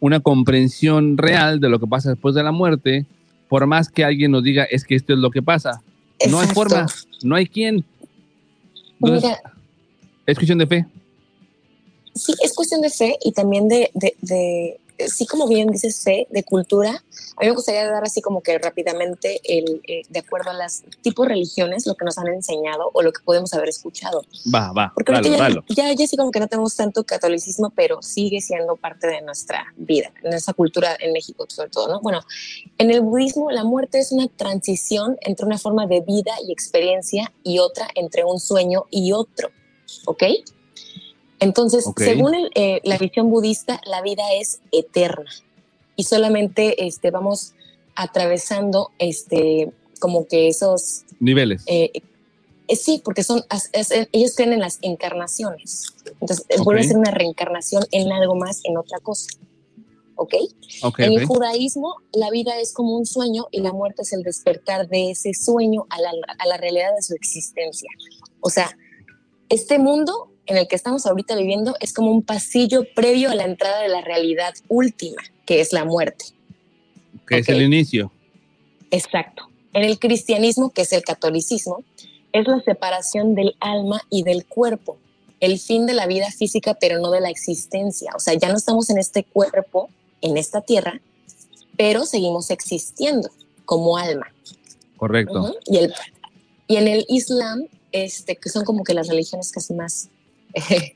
una comprensión real de lo que pasa después de la muerte, por más que alguien nos diga es que esto es lo que pasa. No hay forma, no hay quien. Entonces, Mira, es cuestión de fe. sí, es cuestión de fe y también de, de, de- sí, como bien dices, fe, de cultura. A mí me gustaría dar así como que rápidamente, el, eh, de acuerdo a las tipos de religiones, lo que nos han enseñado o lo que podemos haber escuchado. Va, va, Porque dalo, ya, ya, ya sí como que no tenemos tanto catolicismo, pero sigue siendo parte de nuestra vida, nuestra cultura en México sobre todo, ¿no? Bueno, en el budismo la muerte es una transición entre una forma de vida y experiencia y otra entre un sueño y otro, ¿ok? Entonces, Ok. según el, eh, la visión budista, la vida es eterna y solamente este, vamos atravesando este, como que esos Niveles. eh, eh, sí, porque son, es- eh, ellos creen en las encarnaciones. Entonces, eh, vuelve a ser una reencarnación en algo más, en otra cosa. ¿Ok? Ok, en el judaísmo, la vida es como un sueño y la muerte es el despertar de ese sueño a la, a la realidad de su existencia. O sea, este mundo en el que estamos ahorita viviendo es como un pasillo previo a la entrada de la realidad última, que es la muerte. que es el inicio. Exacto. En el cristianismo, que es el catolicismo, es la separación del alma y del cuerpo, el fin de la vida física, pero no de la existencia. O sea, ya no estamos en este cuerpo, en esta tierra, pero seguimos existiendo como alma. Correcto. Ujú. y, el, y en el Islam, este, que son como que las religiones casi más eh,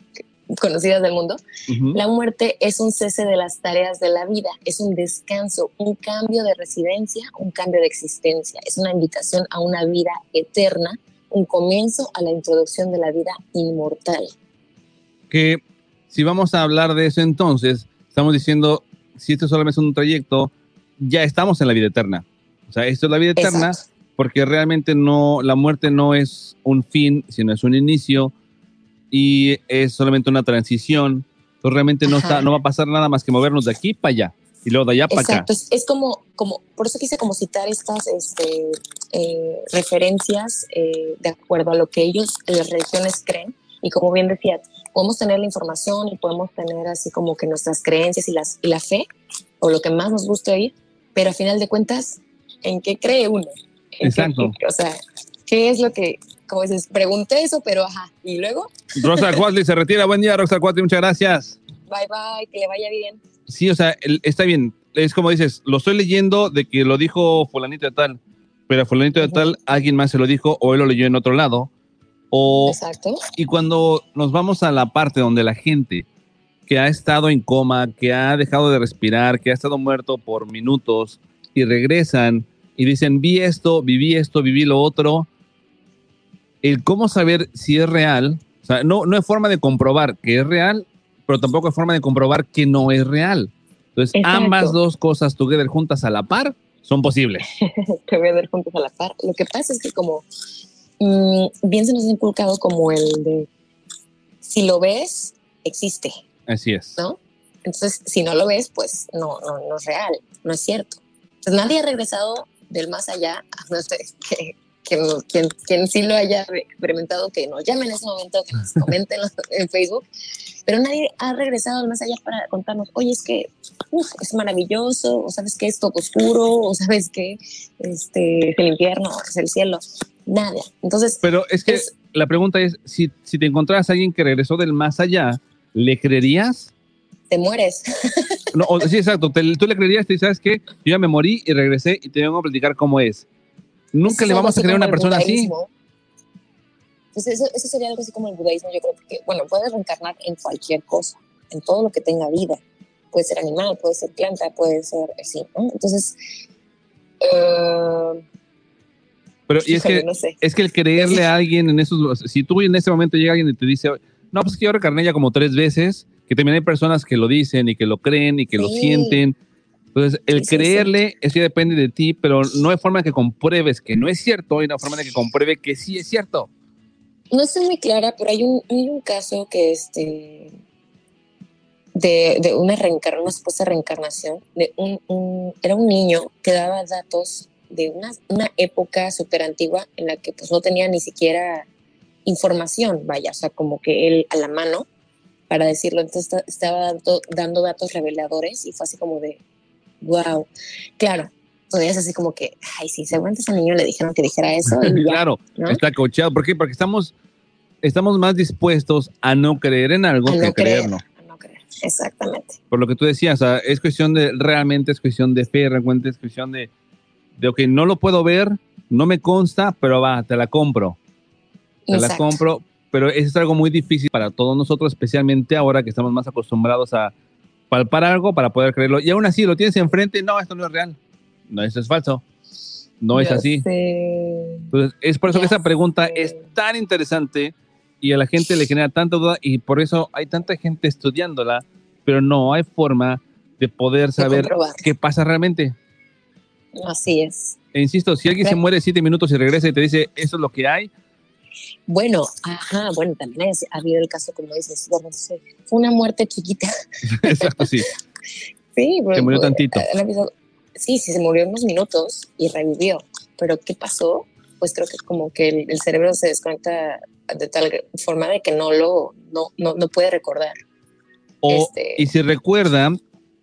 conocidas del mundo, Ujú. la muerte es un cese de las tareas de la vida, es un descanso, un cambio de residencia, un cambio de existencia, es una invitación a una vida eterna, un comienzo a la introducción de la vida inmortal. Que si vamos a hablar de eso entonces, estamos diciendo, si esto solamente es un trayecto, ya estamos en la vida eterna. O sea, esto es la vida eterna, porque realmente no, la muerte no es un fin, sino es un inicio y es solamente una transición. Entonces realmente no, está, no va a pasar nada más que movernos de aquí para allá y luego de allá para acá. Exacto, es, como, como, por eso quise como citar estas este, eh, referencias eh, de acuerdo a lo que ellos, las religiones creen. Y como bien decía, podemos tener la información y podemos tener así como que nuestras creencias y, las, y la fe, o lo que más nos guste oír, pero a final de cuentas, ¿en qué cree uno? ¿En qué- Exacto. qué- o sea, ¿qué es lo que, como dices, pregunté eso, pero ajá, y luego, Rosa Cuatli se retira. Buen día, Rosa Cuatli, muchas gracias. bye bye, que le vaya bien. Sí, o sea, el- está bien. Es como dices, lo estoy leyendo de que lo dijo fulanito de tal, pero a fulanito de tal alguien más se lo dijo o él lo leyó en otro lado. O, Exacto. y cuando nos vamos a la parte donde la gente que ha estado en coma, que ha dejado de respirar, que ha estado muerto por minutos y regresan y dicen, vi esto, viví esto, viví lo otro, el cómo saber si es real, o sea, no, no hay forma de comprobar que es real, pero tampoco hay forma de comprobar que no es real. Entonces, Exacto. ambas dos cosas together juntas a la par son posibles. que voy a ver juntos a la par. Lo que pasa es que como mm, bien se nos ha inculcado como el de si lo ves, existe, Así es. ¿no? Entonces, si no lo ves, pues no, no, no es real, no es cierto. Entonces, nadie ha regresado del más allá, a no sé, que, que no- quien, quien sí lo haya experimentado, que nos llame en ese momento, que nos comenten en Facebook, pero nadie ha regresado del más allá para contarnos, oye, es que uf, es maravilloso, o sabes que es todo oscuro, o sabes que este, es el infierno, es el cielo, nada. Entonces, Pero es que la pregunta es, si, si te encontraras a alguien que regresó del más allá, ¿le creerías? te mueres. No, sí, exacto. te- tú le creerías, te dices, ¿sabes qué? Yo ya me morí y regresé y te vengo a platicar cómo es. Nunca le vamos a creer a una persona así. Entonces, eso, eso sería algo así como el budaísmo, yo creo que, bueno, puedes reencarnar en cualquier cosa, en todo lo que tenga vida. Puede ser animal, puede ser planta, puede ser así, ¿no? Entonces, eh, Pero y es Híjole, que, no sé. es que el creerle a alguien en esos, si tú en ese momento llega alguien y te dice, no, pues es que yo recarné ya como tres veces, que también hay personas que lo dicen y que lo creen y que lo Sí. sienten. Entonces, el Sí, sí, sí. creerle, es que depende de ti, pero no hay forma que compruebes que no es cierto hay forma de que compruebe que sí es cierto. no estoy muy clara, pero hay un, hay un caso que este de, de una reencarnación, una supuesta reencarnación, de un, un- era un niño que daba datos de una, una época súper antigua en la que pues no tenía ni siquiera información, vaya, o sea, como que él a la mano para decirlo, entonces esta- estaba dando, dando datos reveladores y fue así como de, wow, claro, todavía es así como que, ay, sí, seguramente ese niño le dijeron que dijera eso y ya, claro, ¿no? está cocheado. ¿Por qué? Porque estamos, estamos más dispuestos a no creer en algo A que no creer. creerlo. Exactamente. Por lo que tú decías, o sea, es cuestión de, realmente es cuestión de fe, realmente es cuestión de, de, ok, no lo puedo ver, no me consta, pero va, te la compro. Te la compro, pero eso es algo muy difícil para todos nosotros, especialmente ahora que estamos más acostumbrados a palpar algo para poder creerlo. Y aún así, lo tienes enfrente, no, esto no es real. No, esto es falso. No es así. sé. Entonces, es por eso que esa pregunta es tan interesante y a la gente le genera tanta duda y por eso hay tanta gente estudiándola, pero no hay forma de poder saber comprobar. qué pasa realmente. Así es. E insisto, si alguien se muere siete minutos y regresa y te dice, eso es lo que hay, Bueno, ajá, bueno, también ha- ha habido el caso, como dices, bueno, fue una muerte chiquita. exacto, sí. Sí, Se murió pues, tantito. habido- sí, sí, se murió unos minutos y revivió. Pero ¿qué pasó? Pues creo que como que el, el cerebro se desconecta de tal forma de que no lo, no, no, no puede recordar. O, Este- Y si recuerda,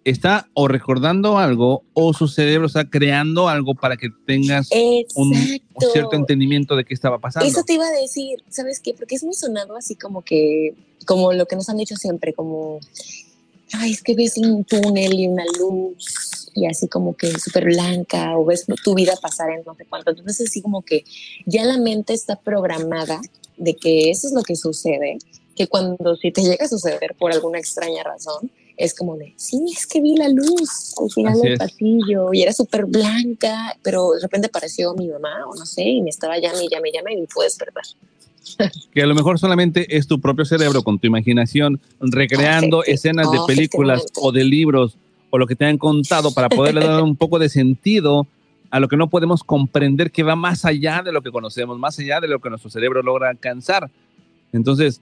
está o recordando algo o su cerebro está creando algo para que tengas un, cierto entendimiento de qué estaba pasando. Eso te iba a decir, ¿sabes qué? Porque es muy sonado así como que, como lo que nos han dicho siempre, como, ay, es que ves un túnel y una luz y así como que súper blanca o ves tu vida pasar en no sé cuánto. Entonces así como que ya la mente está programada de que eso es lo que sucede, que cuando si te llega a suceder por alguna extraña razón, es como de, sí, es que vi la luz al final Así del es. pasillo y era súper blanca, pero de repente apareció mi mamá o no sé, y me estaba llame, llame, llame y me pude despertar. que a lo mejor solamente es tu propio cerebro con tu imaginación recreando escenas de películas o de libros o lo que te han contado para poderle dar un poco de sentido a lo que no podemos comprender que va más allá de lo que conocemos, más allá de lo que nuestro cerebro logra alcanzar. Entonces,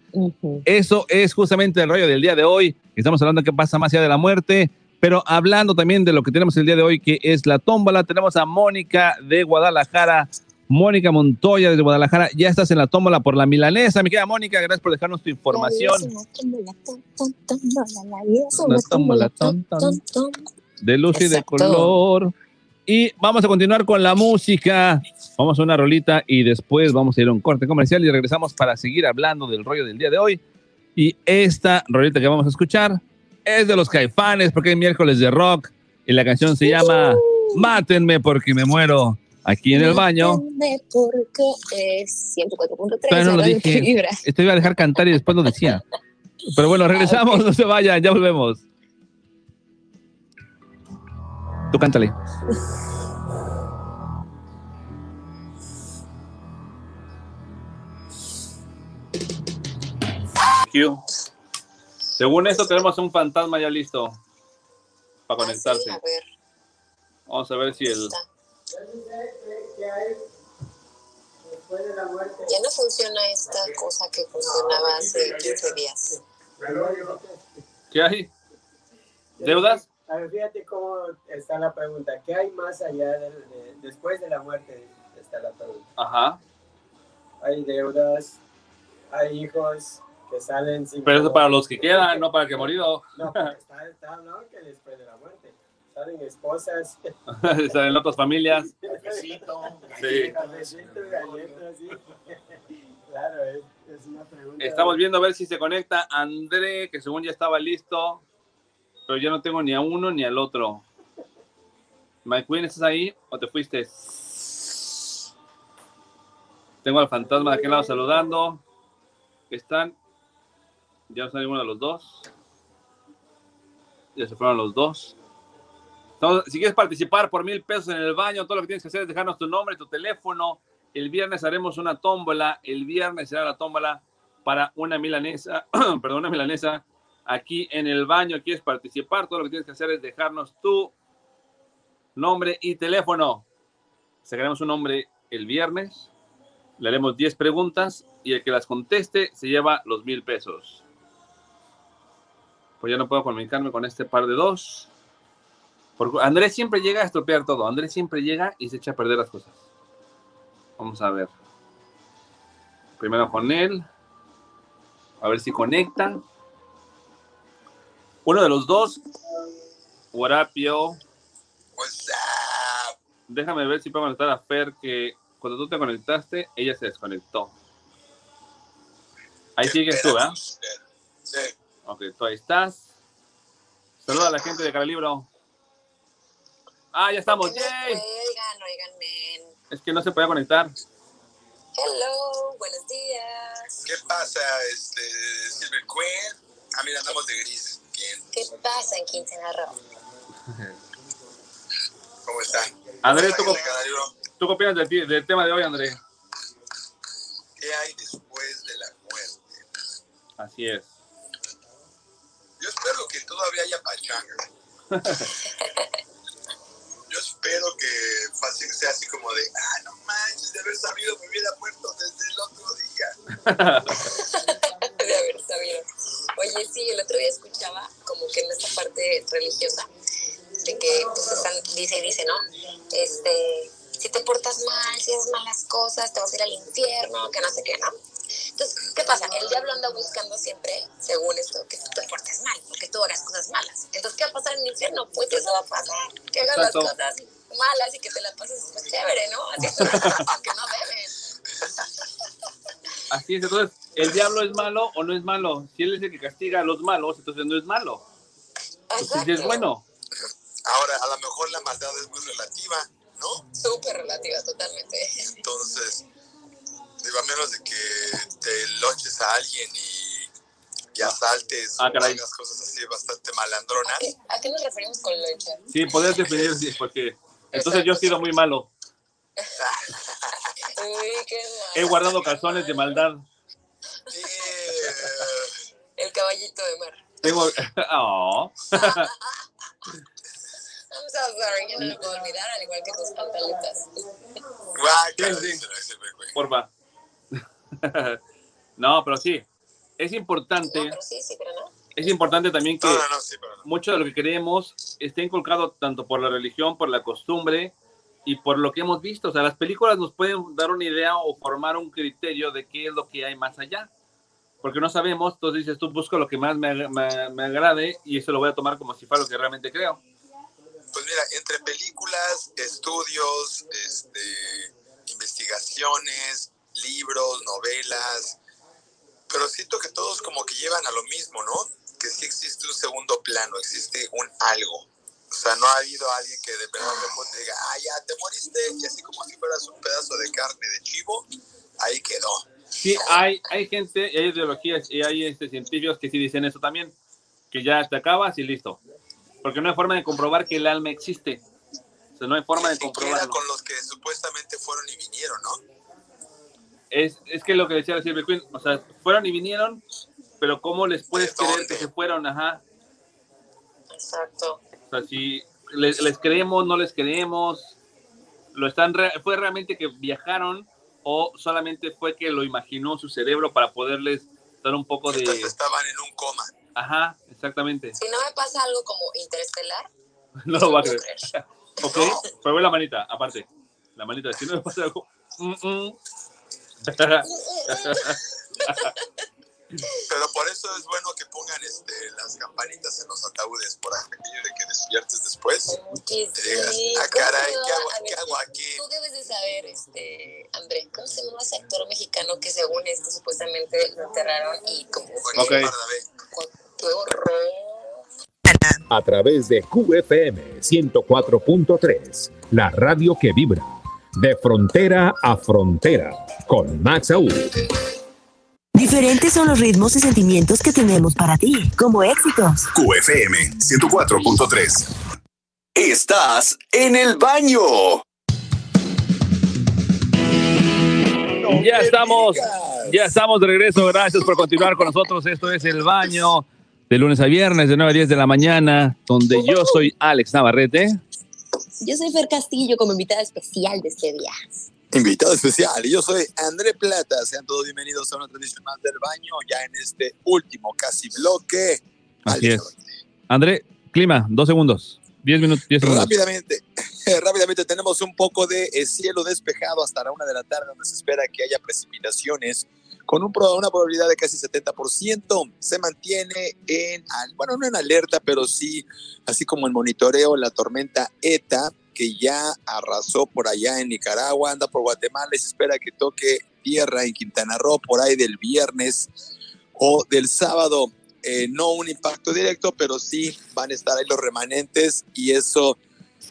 eso es justamente el rollo del día de hoy. Estamos hablando de qué pasa más allá de la muerte, pero hablando también de lo que tenemos el día de hoy, que es la tómbola. Tenemos a Mónica de Guadalajara. Mónica Montoya desde Guadalajara, ya estás en la tómbola por la milanesa. Mi querida Mónica, gracias por dejarnos tu información. Una tómbola, de luz y de color. Y vamos a continuar con la música. Vamos a una rolita y después vamos a ir a un corte comercial y regresamos para seguir hablando del rollo del día de hoy. Y esta rolita que vamos a escuchar es de los caifanes porque es miércoles de rock y la canción se llama Mátenme porque me muero aquí en el baño. Porque es 104.3. Todavía no lo dije. Esto iba a dejar cantar y después lo decía. Pero bueno, regresamos, no se vayan, ya volvemos. Tú cántale. Según esto tenemos un fantasma ya listo para conectarse. Ah, A ver, Vamos a ver si el... ya no funciona esta cosa que funcionaba hace 15 días. ¿Qué hay? ¿Deudas? A ver, fíjate cómo está la pregunta. ¿Qué hay más allá de, después de la muerte? Está la pregunta. Ajá. Hay deudas, hay hijos que salen sin... Pero eso es para los que quedan, no para el que morido. No, pero está, está hablando que después de la muerte. Salen esposas, Salen otras familias. cafecito, Sí. cafecito, galletas, sí. Claro, es, es una pregunta. Estamos viendo a ver si se conecta André, que según ya estaba listo, pero ya no tengo ni a uno ni al otro. Mike Queen, ¿estás ahí o te fuiste? Tengo al fantasma de aquel lado saludando. Están. Ya ninguno de los dos. Ya se fueron los dos. Si quieres participar por mil pesos en el baño, todo lo que tienes que hacer es dejarnos tu nombre, tu teléfono. El viernes haremos una tómbola. El viernes será la tómbola para una milanesa, perdón, una milanesa aquí en el baño. ¿Quieres participar? Todo lo que tienes que hacer es dejarnos tu nombre y teléfono. Sacaremos un nombre el viernes. Le haremos 10 preguntas y el que las conteste se lleva los mil pesos. Pues ya no puedo comunicarme con este par de dos. Porque Andrés siempre llega a estropear todo. Andrés siempre llega y se echa a perder las cosas. Vamos a ver. Primero con él. A ver si conecta. Uno de los dos. Guarapio. Déjame ver si puedo conectar a Fer que cuando tú te conectaste, ella se desconectó. Ahí sigues tú, ¿eh? Sí. Ok, tú ahí estás. Saluda a la gente de Caralibro. Ah, ya estamos. ¡Yay! Oigan, oigan, men. Es que no se podía conectar. Hello, buenos días. ¿Qué pasa, este, Silver Queen? Ah, mira, andamos de gris. Bien. ¿Qué pasa en Quintana Roo? ¿Cómo está? Andrés, ¿tú. ¿tú qué opinas del, del tema de hoy, Andrés? ¿Qué hay después de la muerte? Así es. Yo espero que todavía haya pachanga. Yo espero que fácil sea así como de, ah, no manches, de haber sabido me hubiera muerto desde el otro día. de haber sabido. Oye, sí, el otro día escuchaba como que en esta parte religiosa, de que pues están, dice y dice, ¿no? Este, si te portas mal, si haces malas cosas, te vas a ir al infierno, que no sé qué, ¿no? Entonces, ¿qué pasa? El diablo anda buscando siempre, según esto, que tú te portes mal, porque tú hagas cosas malas. Entonces, ¿qué va a pasar en el infierno? Pues eso va a pasar, que hagas Exacto. las cosas malas y que te la pases pues chévere, ¿no? Así que no debes. Así es. Entonces, ¿el diablo es malo o no es malo? Si él es el que castiga a los malos, entonces no es malo. Entonces es bueno. Ahora, a lo mejor la maldad es muy relativa, ¿no? Súper relativa, totalmente. Entonces, digo, a menos de que te lonches a alguien y, y asaltes Ah, o caray. hagas cosas así bastante malandronas. ¿A qué nos referimos con loncha? Sí, podrías definir, sí, porque entonces yo he sido muy malo. Uy, qué mal. He guardado calzones de maldad. El caballito de mar. Tengo. Oh. I'm so sorry, yo no lo puedo olvidar, al igual que tus pantaletas. Guácala, Sí, sí. Porfa. no, pero sí. Es importante, No, pero sí, sí, pero no. es importante también que No, sí, mucho de lo que queremos esté inculcado tanto por la religión, por la costumbre y por lo que hemos visto. O sea, las películas nos pueden dar una idea o formar un criterio de qué es lo que hay más allá. Porque no sabemos, entonces dices, tú busco lo que más me, ag- me- me agrade y eso lo voy a tomar como si fuera lo que realmente creo. Pues mira, entre películas, estudios, este, investigaciones, libros, novelas, pero siento que todos como que llevan a lo mismo, ¿no? Que sí existe un segundo plano, existe un algo. O sea, no ha habido alguien que de verdad te diga, ah, ya te moriste, y así como si fueras un pedazo de carne de chivo, ahí quedó. Sí, hay, hay gente, hay ideologías y hay este, científicos que sí dicen eso también, que ya te acabas y listo. Porque no hay forma de comprobar que el alma existe. O sea, no hay forma de comprobarlo. con los que supuestamente fueron y vinieron, ¿no? Es, es que lo que decía la Silver Queen, o sea, fueron y vinieron, pero ¿cómo les puedes ¿De creer que se fueron? Ajá. Exacto. O sea, si les, les creemos, no les creemos, lo están re- fue realmente que viajaron o solamente fue que lo imaginó su cerebro para poderles dar un poco de... Entonces estaban en un coma. Ajá, exactamente. Si no me pasa algo como interestelar, No lo va a creer. Ok, pero ve la manita, aparte. La manita, si no me pasa algo. mm, mm. Pero por eso es bueno que pongan este, las campanitas en los ataúdes por aquello de que despiertes después. Que Te digas, ah, ¿Cómo caray, ¿qué hago, A ver, ¿qué hago aquí? Tú debes de saber, este, André, ¿cómo se llama ese actor mexicano que según esto supuestamente lo enterraron y como Ok. qué horror? A través de QFM 104.3, la radio que vibra. De frontera a frontera, con Max Aúl. Diferentes son los ritmos y sentimientos que tenemos para ti, como éxitos. QFM 104.3. Estás en el baño. Ya estamos, ya estamos de regreso. Gracias por continuar con nosotros. Esto es El Baño, de lunes a viernes, de 9 a 10 de la mañana, donde yo soy Alex Navarrete. Yo soy Fer Castillo como invitada especial de este día. Invitado especial, y yo soy André Plata. Sean todos bienvenidos a una transmisión más del baño, ya en este último casi bloque. Así es. André, clima, dos segundos. Diez minutos, diez segundos. Rápidamente, rápidamente tenemos un poco de eh, cielo despejado hasta la una de la tarde, donde se espera que haya precipitaciones con un una probabilidad de casi 70%. Se mantiene en, bueno, no en alerta, pero sí, así como en monitoreo, la tormenta ETA, que ya arrasó por allá en Nicaragua, anda por Guatemala y se espera que toque tierra en Quintana Roo por ahí del viernes o del sábado. Eh, no un impacto directo, pero sí van a estar ahí los remanentes y eso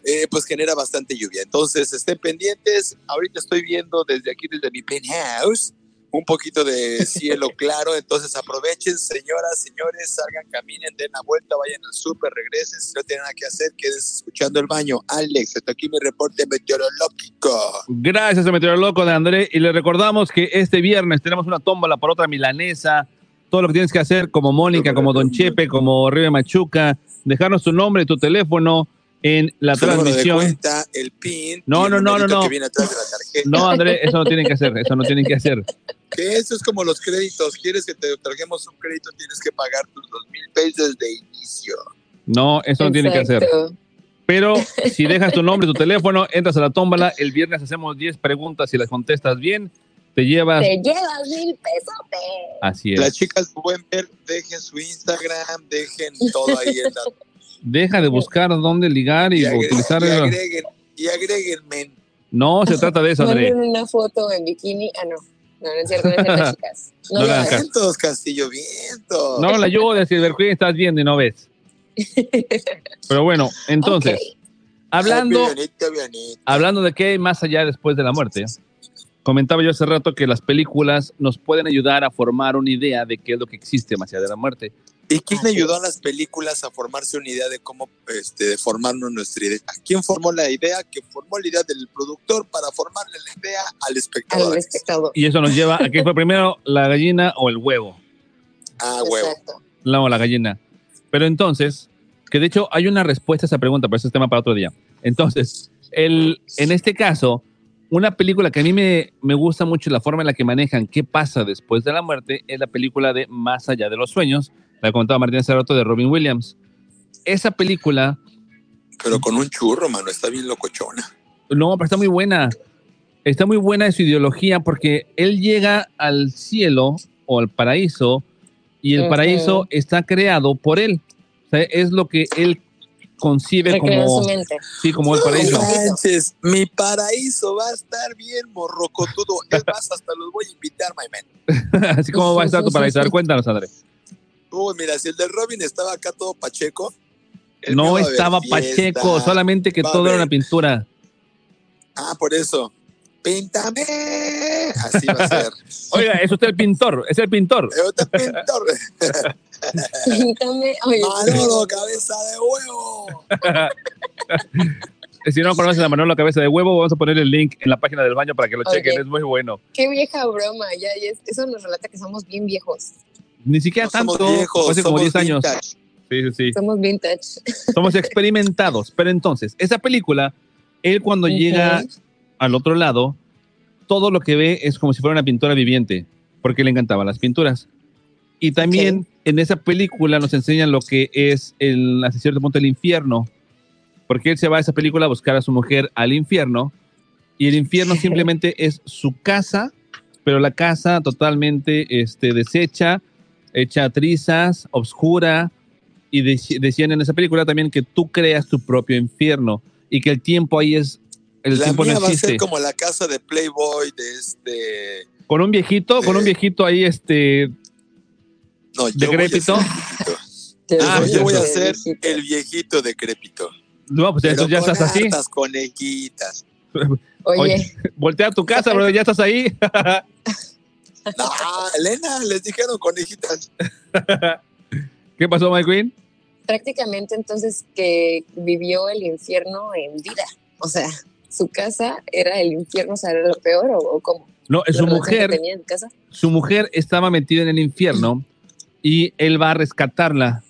eh, pues genera bastante lluvia. Entonces estén pendientes. Ahorita estoy viendo desde aquí, desde mi penthouse, un poquito de cielo claro. Entonces aprovechen, señoras, señores, salgan, caminen, den la vuelta, vayan al súper, regresen. Si no tienen nada que hacer, quédense escuchando el baño. Alex, hasta aquí mi reporte meteorológico. Gracias a Meteor Loco de André. Y le recordamos que este viernes tenemos una tómbola por otra milanesa. Todo lo que tienes que hacer, como Mónica, como Don Chepe, como Ribe Machuca, dejarnos tu nombre tu teléfono en la de transmisión. cuenta, el PIN. No, no, no, no, no. No, André, eso no tienen que hacer, eso no tienen que hacer. Que eso es como los créditos. ¿Quieres que te otorguemos un crédito? Tienes que pagar tus dos mil pesos de inicio. No, eso no tienen que hacer. Pero si dejas tu nombre y tu teléfono, entras a la tómbola. El viernes hacemos 10 preguntas y las contestas bien, te llevas. Te llevas mil pesotes. Así Las es. chicas pueden ver, dejen su Instagram, dejen todo ahí en la Deja de buscar dónde ligar y, y, utilizar. y agreguen, y agréguenme. No se trata de eso, André. Una foto en bikini. Ah, no. No, no es cierto, no es cierto, chicas. No, No lo. Vientos, Castillo, vientos. No, la yo de Silver Queen estás viendo y no ves. Pero bueno, entonces, hablando, Ay, hablando de qué hay más allá después de la muerte, comentaba yo hace rato que las películas nos pueden ayudar a formar una idea de qué es lo que existe más allá de la muerte. ¿Y quién ayudó a las películas a formarse una idea de cómo este, de formarnos nuestra idea? ¿Quién formó la idea? Que formó la idea del productor para formarle la idea al espectador. Al espectador. Y eso nos lleva a qué fue primero, la gallina o el huevo. Ah, huevo. Exacto. La o la gallina. Pero entonces, Que de hecho hay una respuesta a esa pregunta, pero ese es tema para otro día. Entonces, el, en este caso, una película que a mí me, me gusta mucho la forma en la que manejan qué pasa después de la muerte es la película de Más allá de los sueños, la que contaba Martín hace rato de Robin Williams. Esa película, Pero con un churro, mano, está bien locochona. no, pero está muy buena. Está muy buena de su ideología porque él llega al cielo o al paraíso y el paraíso está creado por él. O sea, es lo que él concibe como, sí, como el paraíso. Manches, mi paraíso va a estar bien morrocotudo. Es más, hasta los voy a invitar, my man. Así como va a estar tu paraíso. A ver, cuéntanos, André. Uy, mira, si el del Robin estaba acá todo pacheco. el No estaba fiesta, Pacheco, solamente que todo era una pintura. Ah, por eso. Píntame. Así va a ser. Oiga, es usted el pintor, es el pintor. Yo te pintor. Píntame. Oye, Manolo, cabeza de huevo. Si no conoces a Manolo Cabeza de Huevo, vamos a poner el link en la página del baño para que lo chequen, es muy bueno. qué vieja broma. Ya, ya es- eso nos relata que somos bien viejos. Ni siquiera No somos tanto, viejos, hace como somos 10 años. Sí, sí, sí. Somos vintage. Somos experimentados. Pero entonces, esa película, él cuando Ujú. llega al otro lado, todo lo que ve es como si fuera una pintura viviente, porque le encantaban las pinturas. Y también en esa película nos enseñan lo que es el, hasta cierto punto el infierno, porque él se va a esa película a buscar a su mujer al infierno, y el infierno simplemente es su casa, pero la casa totalmente este, deshecha, hecha trizas, oscura, y deci- decían en esa película también que tú creas tu propio infierno y que el tiempo ahí es, el La tiempo mía no va a existe. ser como la casa de Playboy de este. Con un viejito, con un viejito ahí, este, No, yo decrépito. Voy a Ah, yo voy a ser el viejito decrépito. No, pues Pero ya con estás así. conejitas. Oye, voltea a tu casa, bro, ya estás ahí. No, Elena, les dijeron conejitas. ¿Qué pasó, Mike Queen? prácticamente entonces que vivió el infierno en vida. O sea, su casa era el infierno, o sea, era lo peor o, o cómo. No, ¿La su mujer, que tenía en casa? su mujer estaba metida en el infierno y él va a rescatarla.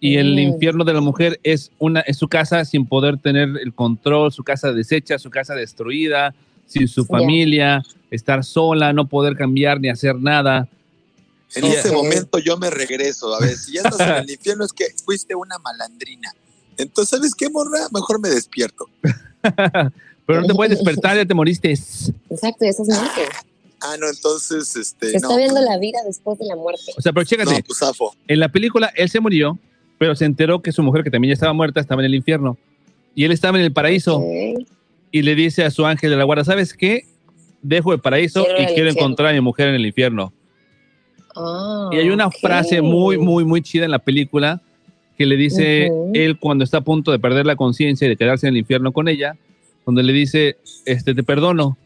Y el Mm. infierno de la mujer es una es su casa sin poder tener el control, su casa deshecha, su casa destruida, sin su familia, estar sola, no poder cambiar ni hacer nada. En ese momento yo me regreso. A ver, si ya estás en el infierno es que fuiste una malandrina. Entonces, ¿sabes qué, morra? Mejor me despierto. Pero no te puedes despertar, ya te moriste. Exacto, eso es muerte. Ah, no, entonces, este. Se está viendo la vida después de la muerte. O sea, pero chécate. No, pues. En la película él se murió, pero se enteró que su mujer, que también ya estaba muerta, estaba en el infierno. Y él estaba en el paraíso. Y le dice a su ángel de la guarda, ¿sabes qué? Dejo el paraíso Quiero y quiero infierno". encontrar a mi mujer en el infierno. Ah, Y hay una frase muy, muy, muy chida en la película que le dice él cuando está a punto de perder la conciencia y de quedarse en el infierno con ella, donde le dice, este, te perdono.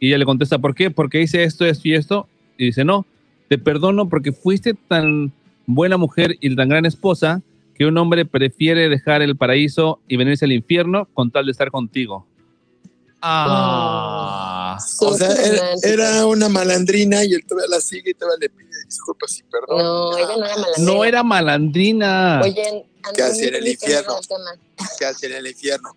Y ella le contesta, ¿por qué? Porque hice esto, esto y esto. Y dice, no, te perdono porque fuiste tan buena mujer y tan gran esposa que un hombre prefiere dejar el paraíso y venirse al infierno con tal de estar contigo. Ah. O sea, era, una malandrina y él todavía la sigue y todavía le pide disculpas y perdón. No, ella no era malandrina. No era malandrina. Oye, ¿Qué Andrés, hacía en el infierno? el tema. ¿Qué hace en el infierno?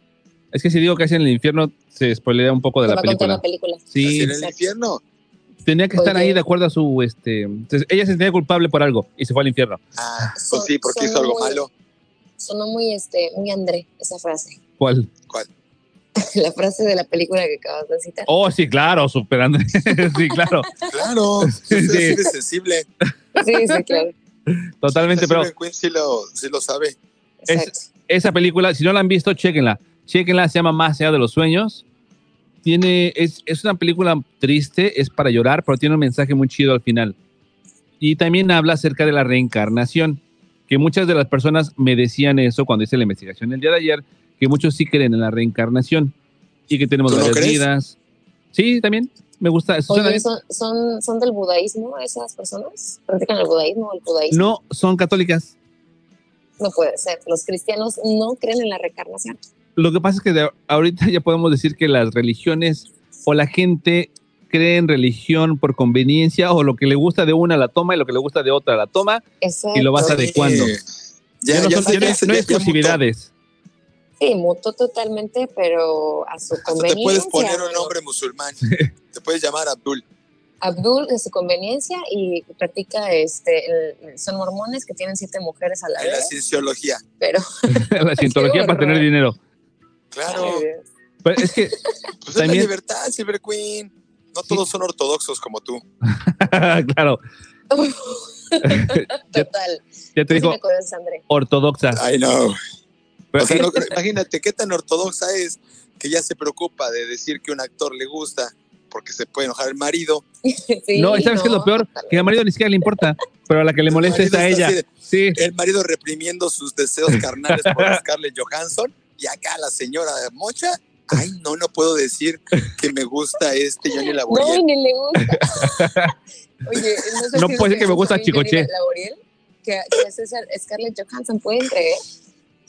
Es que si digo que hace en el infierno, se spoilea un poco de la película. la película. Sí, ¿Hace en el infierno? tenía que estar Oye. ahí de acuerdo a su, este, entonces, ella se sentía culpable por algo y se fue al infierno. Ah, Son- pues sí, porque hizo algo muy- malo. Sonó muy, este, muy André, esa frase. ¿Cuál? ¿Cuál? la frase de la película que acabas de citar. Oh, sí, claro, super Andrés. sí, claro, Claro, Sí. de sensible. Sí, sí, claro. totalmente, pero Queen sí lo, sí lo sabe. Es, esa película, si no la han visto, chéquenla. Chéquenla, se llama Más allá de los sueños. Tiene, es, es una película triste, es para llorar, pero tiene un mensaje muy chido al final. Y también habla acerca de la reencarnación, que muchas de las personas me decían eso cuando hice la investigación el día de ayer, que muchos sí creen en la reencarnación y que tenemos ¿Tú no varias crees? vidas. Sí, también me gusta. Eso Oye. ¿son, son, ¿son del budaísmo esas personas? ¿Practican el budaísmo o el judaísmo? No, son católicas. No puede ser. Los cristianos no creen en la reencarnación. Lo que pasa es que de ahorita ya podemos decir que las religiones o la gente cree en religión por conveniencia o lo que le gusta de una la toma y lo que le gusta de otra la toma Exacto. y lo vas adecuando. Eh, Ya, Ya no, ya son- ya no ya hay- no exclusividades. Sí, mutó totalmente, pero a su Hasta te conveniencia. puedes poner un nombre musulmán. Te puedes llamar Abdul. Abdul de su conveniencia y practica, este, el- son mormones que tienen siete mujeres a la En la vez, cienciología. pero la cientología para tener dinero. Claro. Ay. Pero es que Pues es la también, libertad, Silver Queen. No todos son ortodoxos como tú. claro, total. ya te sí dijo ortodoxa. I know. Pero O sea, sí, no- imagínate qué tan ortodoxa es que ya se preocupa de decir que un actor le gusta porque se puede enojar el marido. Sí, no, ¿y sabes qué es lo peor? Que al marido ni siquiera le importa, pero a la que le molesta es a está ella. así de- Sí, El marido reprimiendo sus deseos carnales por Scarlett Johansson y acá la señora Mocha. Ay, no, no puedo decir que me gusta este Johnny No, Laboriel. ni le gusta. Oye, no, sé No si puede ser que me gusta Chicoche. Johnny Laboriel, Que, que es Scarlett Johansson, ¿pueden creer?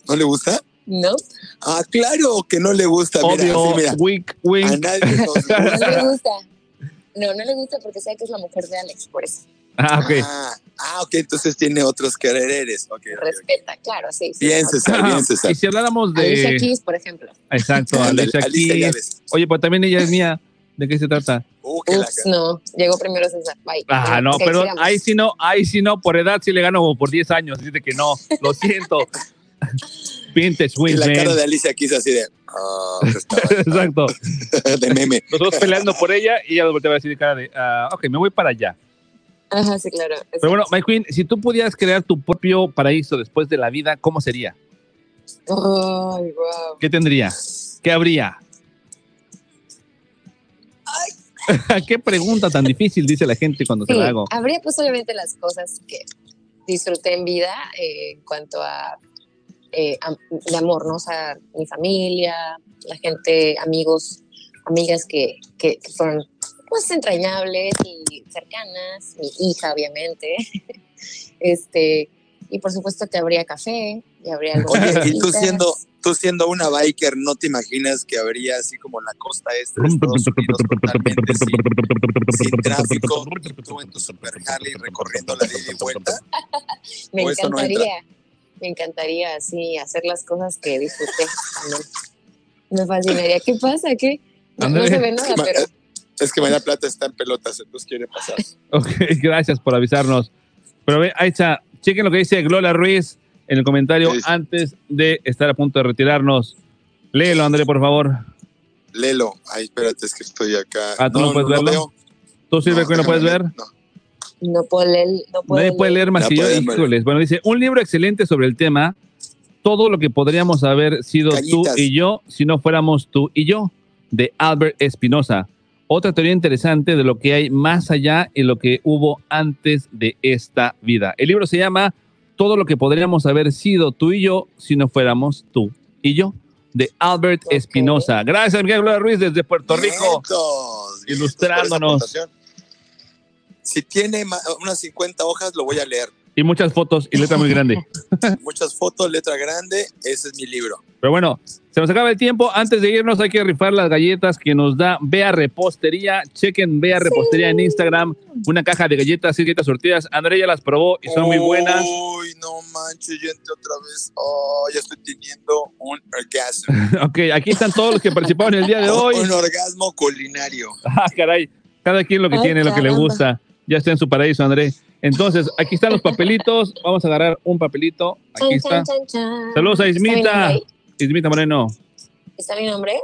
¿No le gusta? No, Ah, claro que no le gusta. Mira, obvio, sí, mira. wink, A nadie nos no le gusta. No, no le gusta porque sabe que es la mujer de Alex, por eso. Ah, ok. Ah, ah, ok, entonces tiene otros quereres. Ok, ok, ok. Respeta, claro, sí. sí. Bien, César, bien, César. Y si habláramos Alicia de... Keys, por ejemplo. Exacto, Alicia Alicia Keys. Oye, pues también ella es mía. ¿De qué se trata? Uh, Ups, no, llegó primero César. Bye. Ah, no, perdón. sigamos. Ahí sí no, ahí sí no. Por edad sí le gano como por 10 años. Así de que no. Lo siento. Vintage Y wins, la man. cara de Alicia Keys así de. estaba- Exacto. de meme. Nosotros peleando por ella y ella nos volteaba así de cara de, ah, ok, me voy para allá. Ajá, sí, claro. Pero bueno, My Queen, si tú pudieras crear tu propio paraíso después de la vida, ¿cómo sería? Ay, wow. ¿Qué tendría? ¿Qué habría? ¿Qué pregunta tan difícil dice la gente cuando se la hago? habría pues obviamente las cosas que disfruté en vida eh, en cuanto a eh, de amor, ¿no? O sea, mi familia, la gente, amigos, amigas que, que, que fueron pues entrañables y cercanas, mi hija obviamente, este, y por supuesto que habría café, y habría algo Oye, y tú siendo, tú siendo una biker, ¿no te imaginas que habría así como la costa este de Estados Unidos totalmente sin, sin tráfico y tú en tu Super Harley recorriendo la ida y vuelta? Me encantaría, me encantaría así hacer las cosas que disfruté. también. Me fascinaría. ¿Qué pasa? ¿Qué? No, no se ve nada, pero Es que María Plata está en pelotas, entonces quiere pasar. Ok, gracias por avisarnos. Pero ve, ahí está. Chequen lo que dice Gloria Ruiz en el comentario Sí. antes de estar a punto de retirarnos. Léelo, André, por favor. Lelo, ay, espérate, es que estoy acá. Ah, ¿tú no puedes verlo? veo. ¿Tú, Silvia, que no puedes ver? No. No puedo leer. No puedo Nadie puede leer más No que yo. podemos. Híjoles. Bueno, dice, un libro excelente sobre el tema. Todo lo que podríamos haber sido Cañitas. tú y yo si no fuéramos tú y yo, de Albert Espinosa. Otra teoría interesante de lo que hay más allá y lo que hubo antes de esta vida. El libro se llama Todo lo que podríamos haber sido tú y yo si no fuéramos tú y yo, de Albert Ok. Espinosa. Gracias, Miguel Gloria Ruiz, desde Puerto Rico. Vientos, vientos Ilustrándonos. aportación. Si tiene unas 50 hojas, lo voy a leer. Y muchas fotos y letra muy grande. Muchas fotos, letra grande, ese es mi libro. Pero bueno, se nos acaba el tiempo. Antes de irnos hay que rifar las galletas que nos da Bea Repostería. Chequen Bea Repostería en Instagram. Una caja de galletas, seis galletas sortidas. Andrea ya las probó y son muy buenas. Uy, no manches, yo entré otra vez. Oh, ya estoy teniendo un orgasmo. ok, aquí están todos los que participaron el día de hoy. Un orgasmo culinario. Ah, caray. Cada quien lo que Ay, tiene, lo que le gusta. Ya está en su paraíso, André. Entonces, aquí están los papelitos. Vamos a agarrar un papelito. Aquí está. Saludos a ¿Está mi nombre Ismita. Ismita Moreno. ¿Está mi nombre?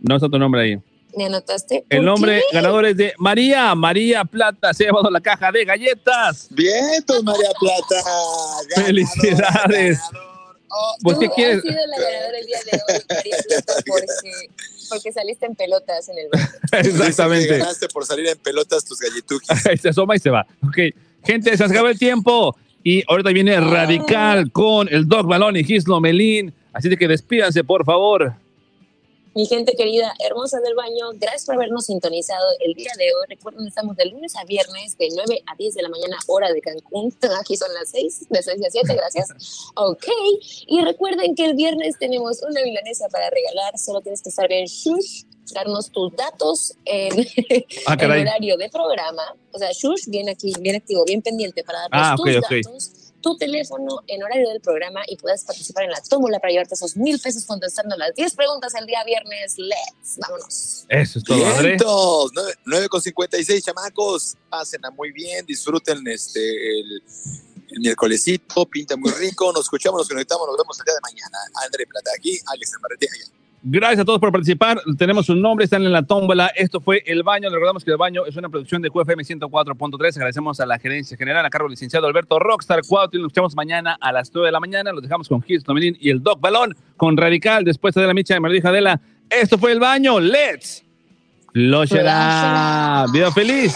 No está tu nombre ahí. ¿Me anotaste? El ¿Por nombre qué? ganador es de María. María Plata se ha llevado la caja de galletas. Vientos, María Plata. Ganador, Felicidades. ganador. Oh, Pues, ¿qué Tú quieres? sido la ganadora el día de hoy, María Plata, porque, porque saliste en pelotas en el Exactamente. Ganaste por salir en pelotas tus galletuquis. se asoma y se va. Ok. Gente, se acaba el tiempo. Y ahorita viene Radical con el Dog Balón y Gislo Melín. Así que despídanse, por favor. Mi gente querida, hermosa del baño, gracias por habernos sintonizado el día de hoy. Recuerden, estamos de lunes a viernes, de 9 a 10 de la mañana, hora de Cancún. Aquí son las 6, de 6 a 7, gracias. Ok. Y recuerden que el viernes tenemos una milanesa para regalar. Solo tienes que estar bien shush, darnos tus datos en, Ah, caray. horario de programa. O sea, shush, bien aquí, bien activo, bien pendiente para darnos Ah, tus ok, ok. datos, tu teléfono en horario del programa y puedas participar en la tómbola para llevarte esos mil pesos contestando las 10 preguntas el día viernes. Let's, vámonos. Eso es todo, André. Vientos, 9 con 56, chamacos. Pásenla muy bien, disfruten este el, el miércolesito, pinta muy rico. Nos escuchamos, nos conectamos, nos vemos el día de mañana. André Plata aquí, Alex Marreté allá. Gracias a todos por participar. Tenemos un nombre, están en la tómbola. Esto fue El Baño. Les recordamos que El Baño es una producción de QFM 104.3. Agradecemos a la gerencia general, a cargo del licenciado Alberto Rockstar Cuauhtémoc. Nos escuchamos mañana a las 9 de la mañana. Los dejamos con Gis Tomelín y el Doc Balón con Radical. Después de la micha de Marlija Adela. Esto fue El Baño. Let's. Lo será. Vida feliz.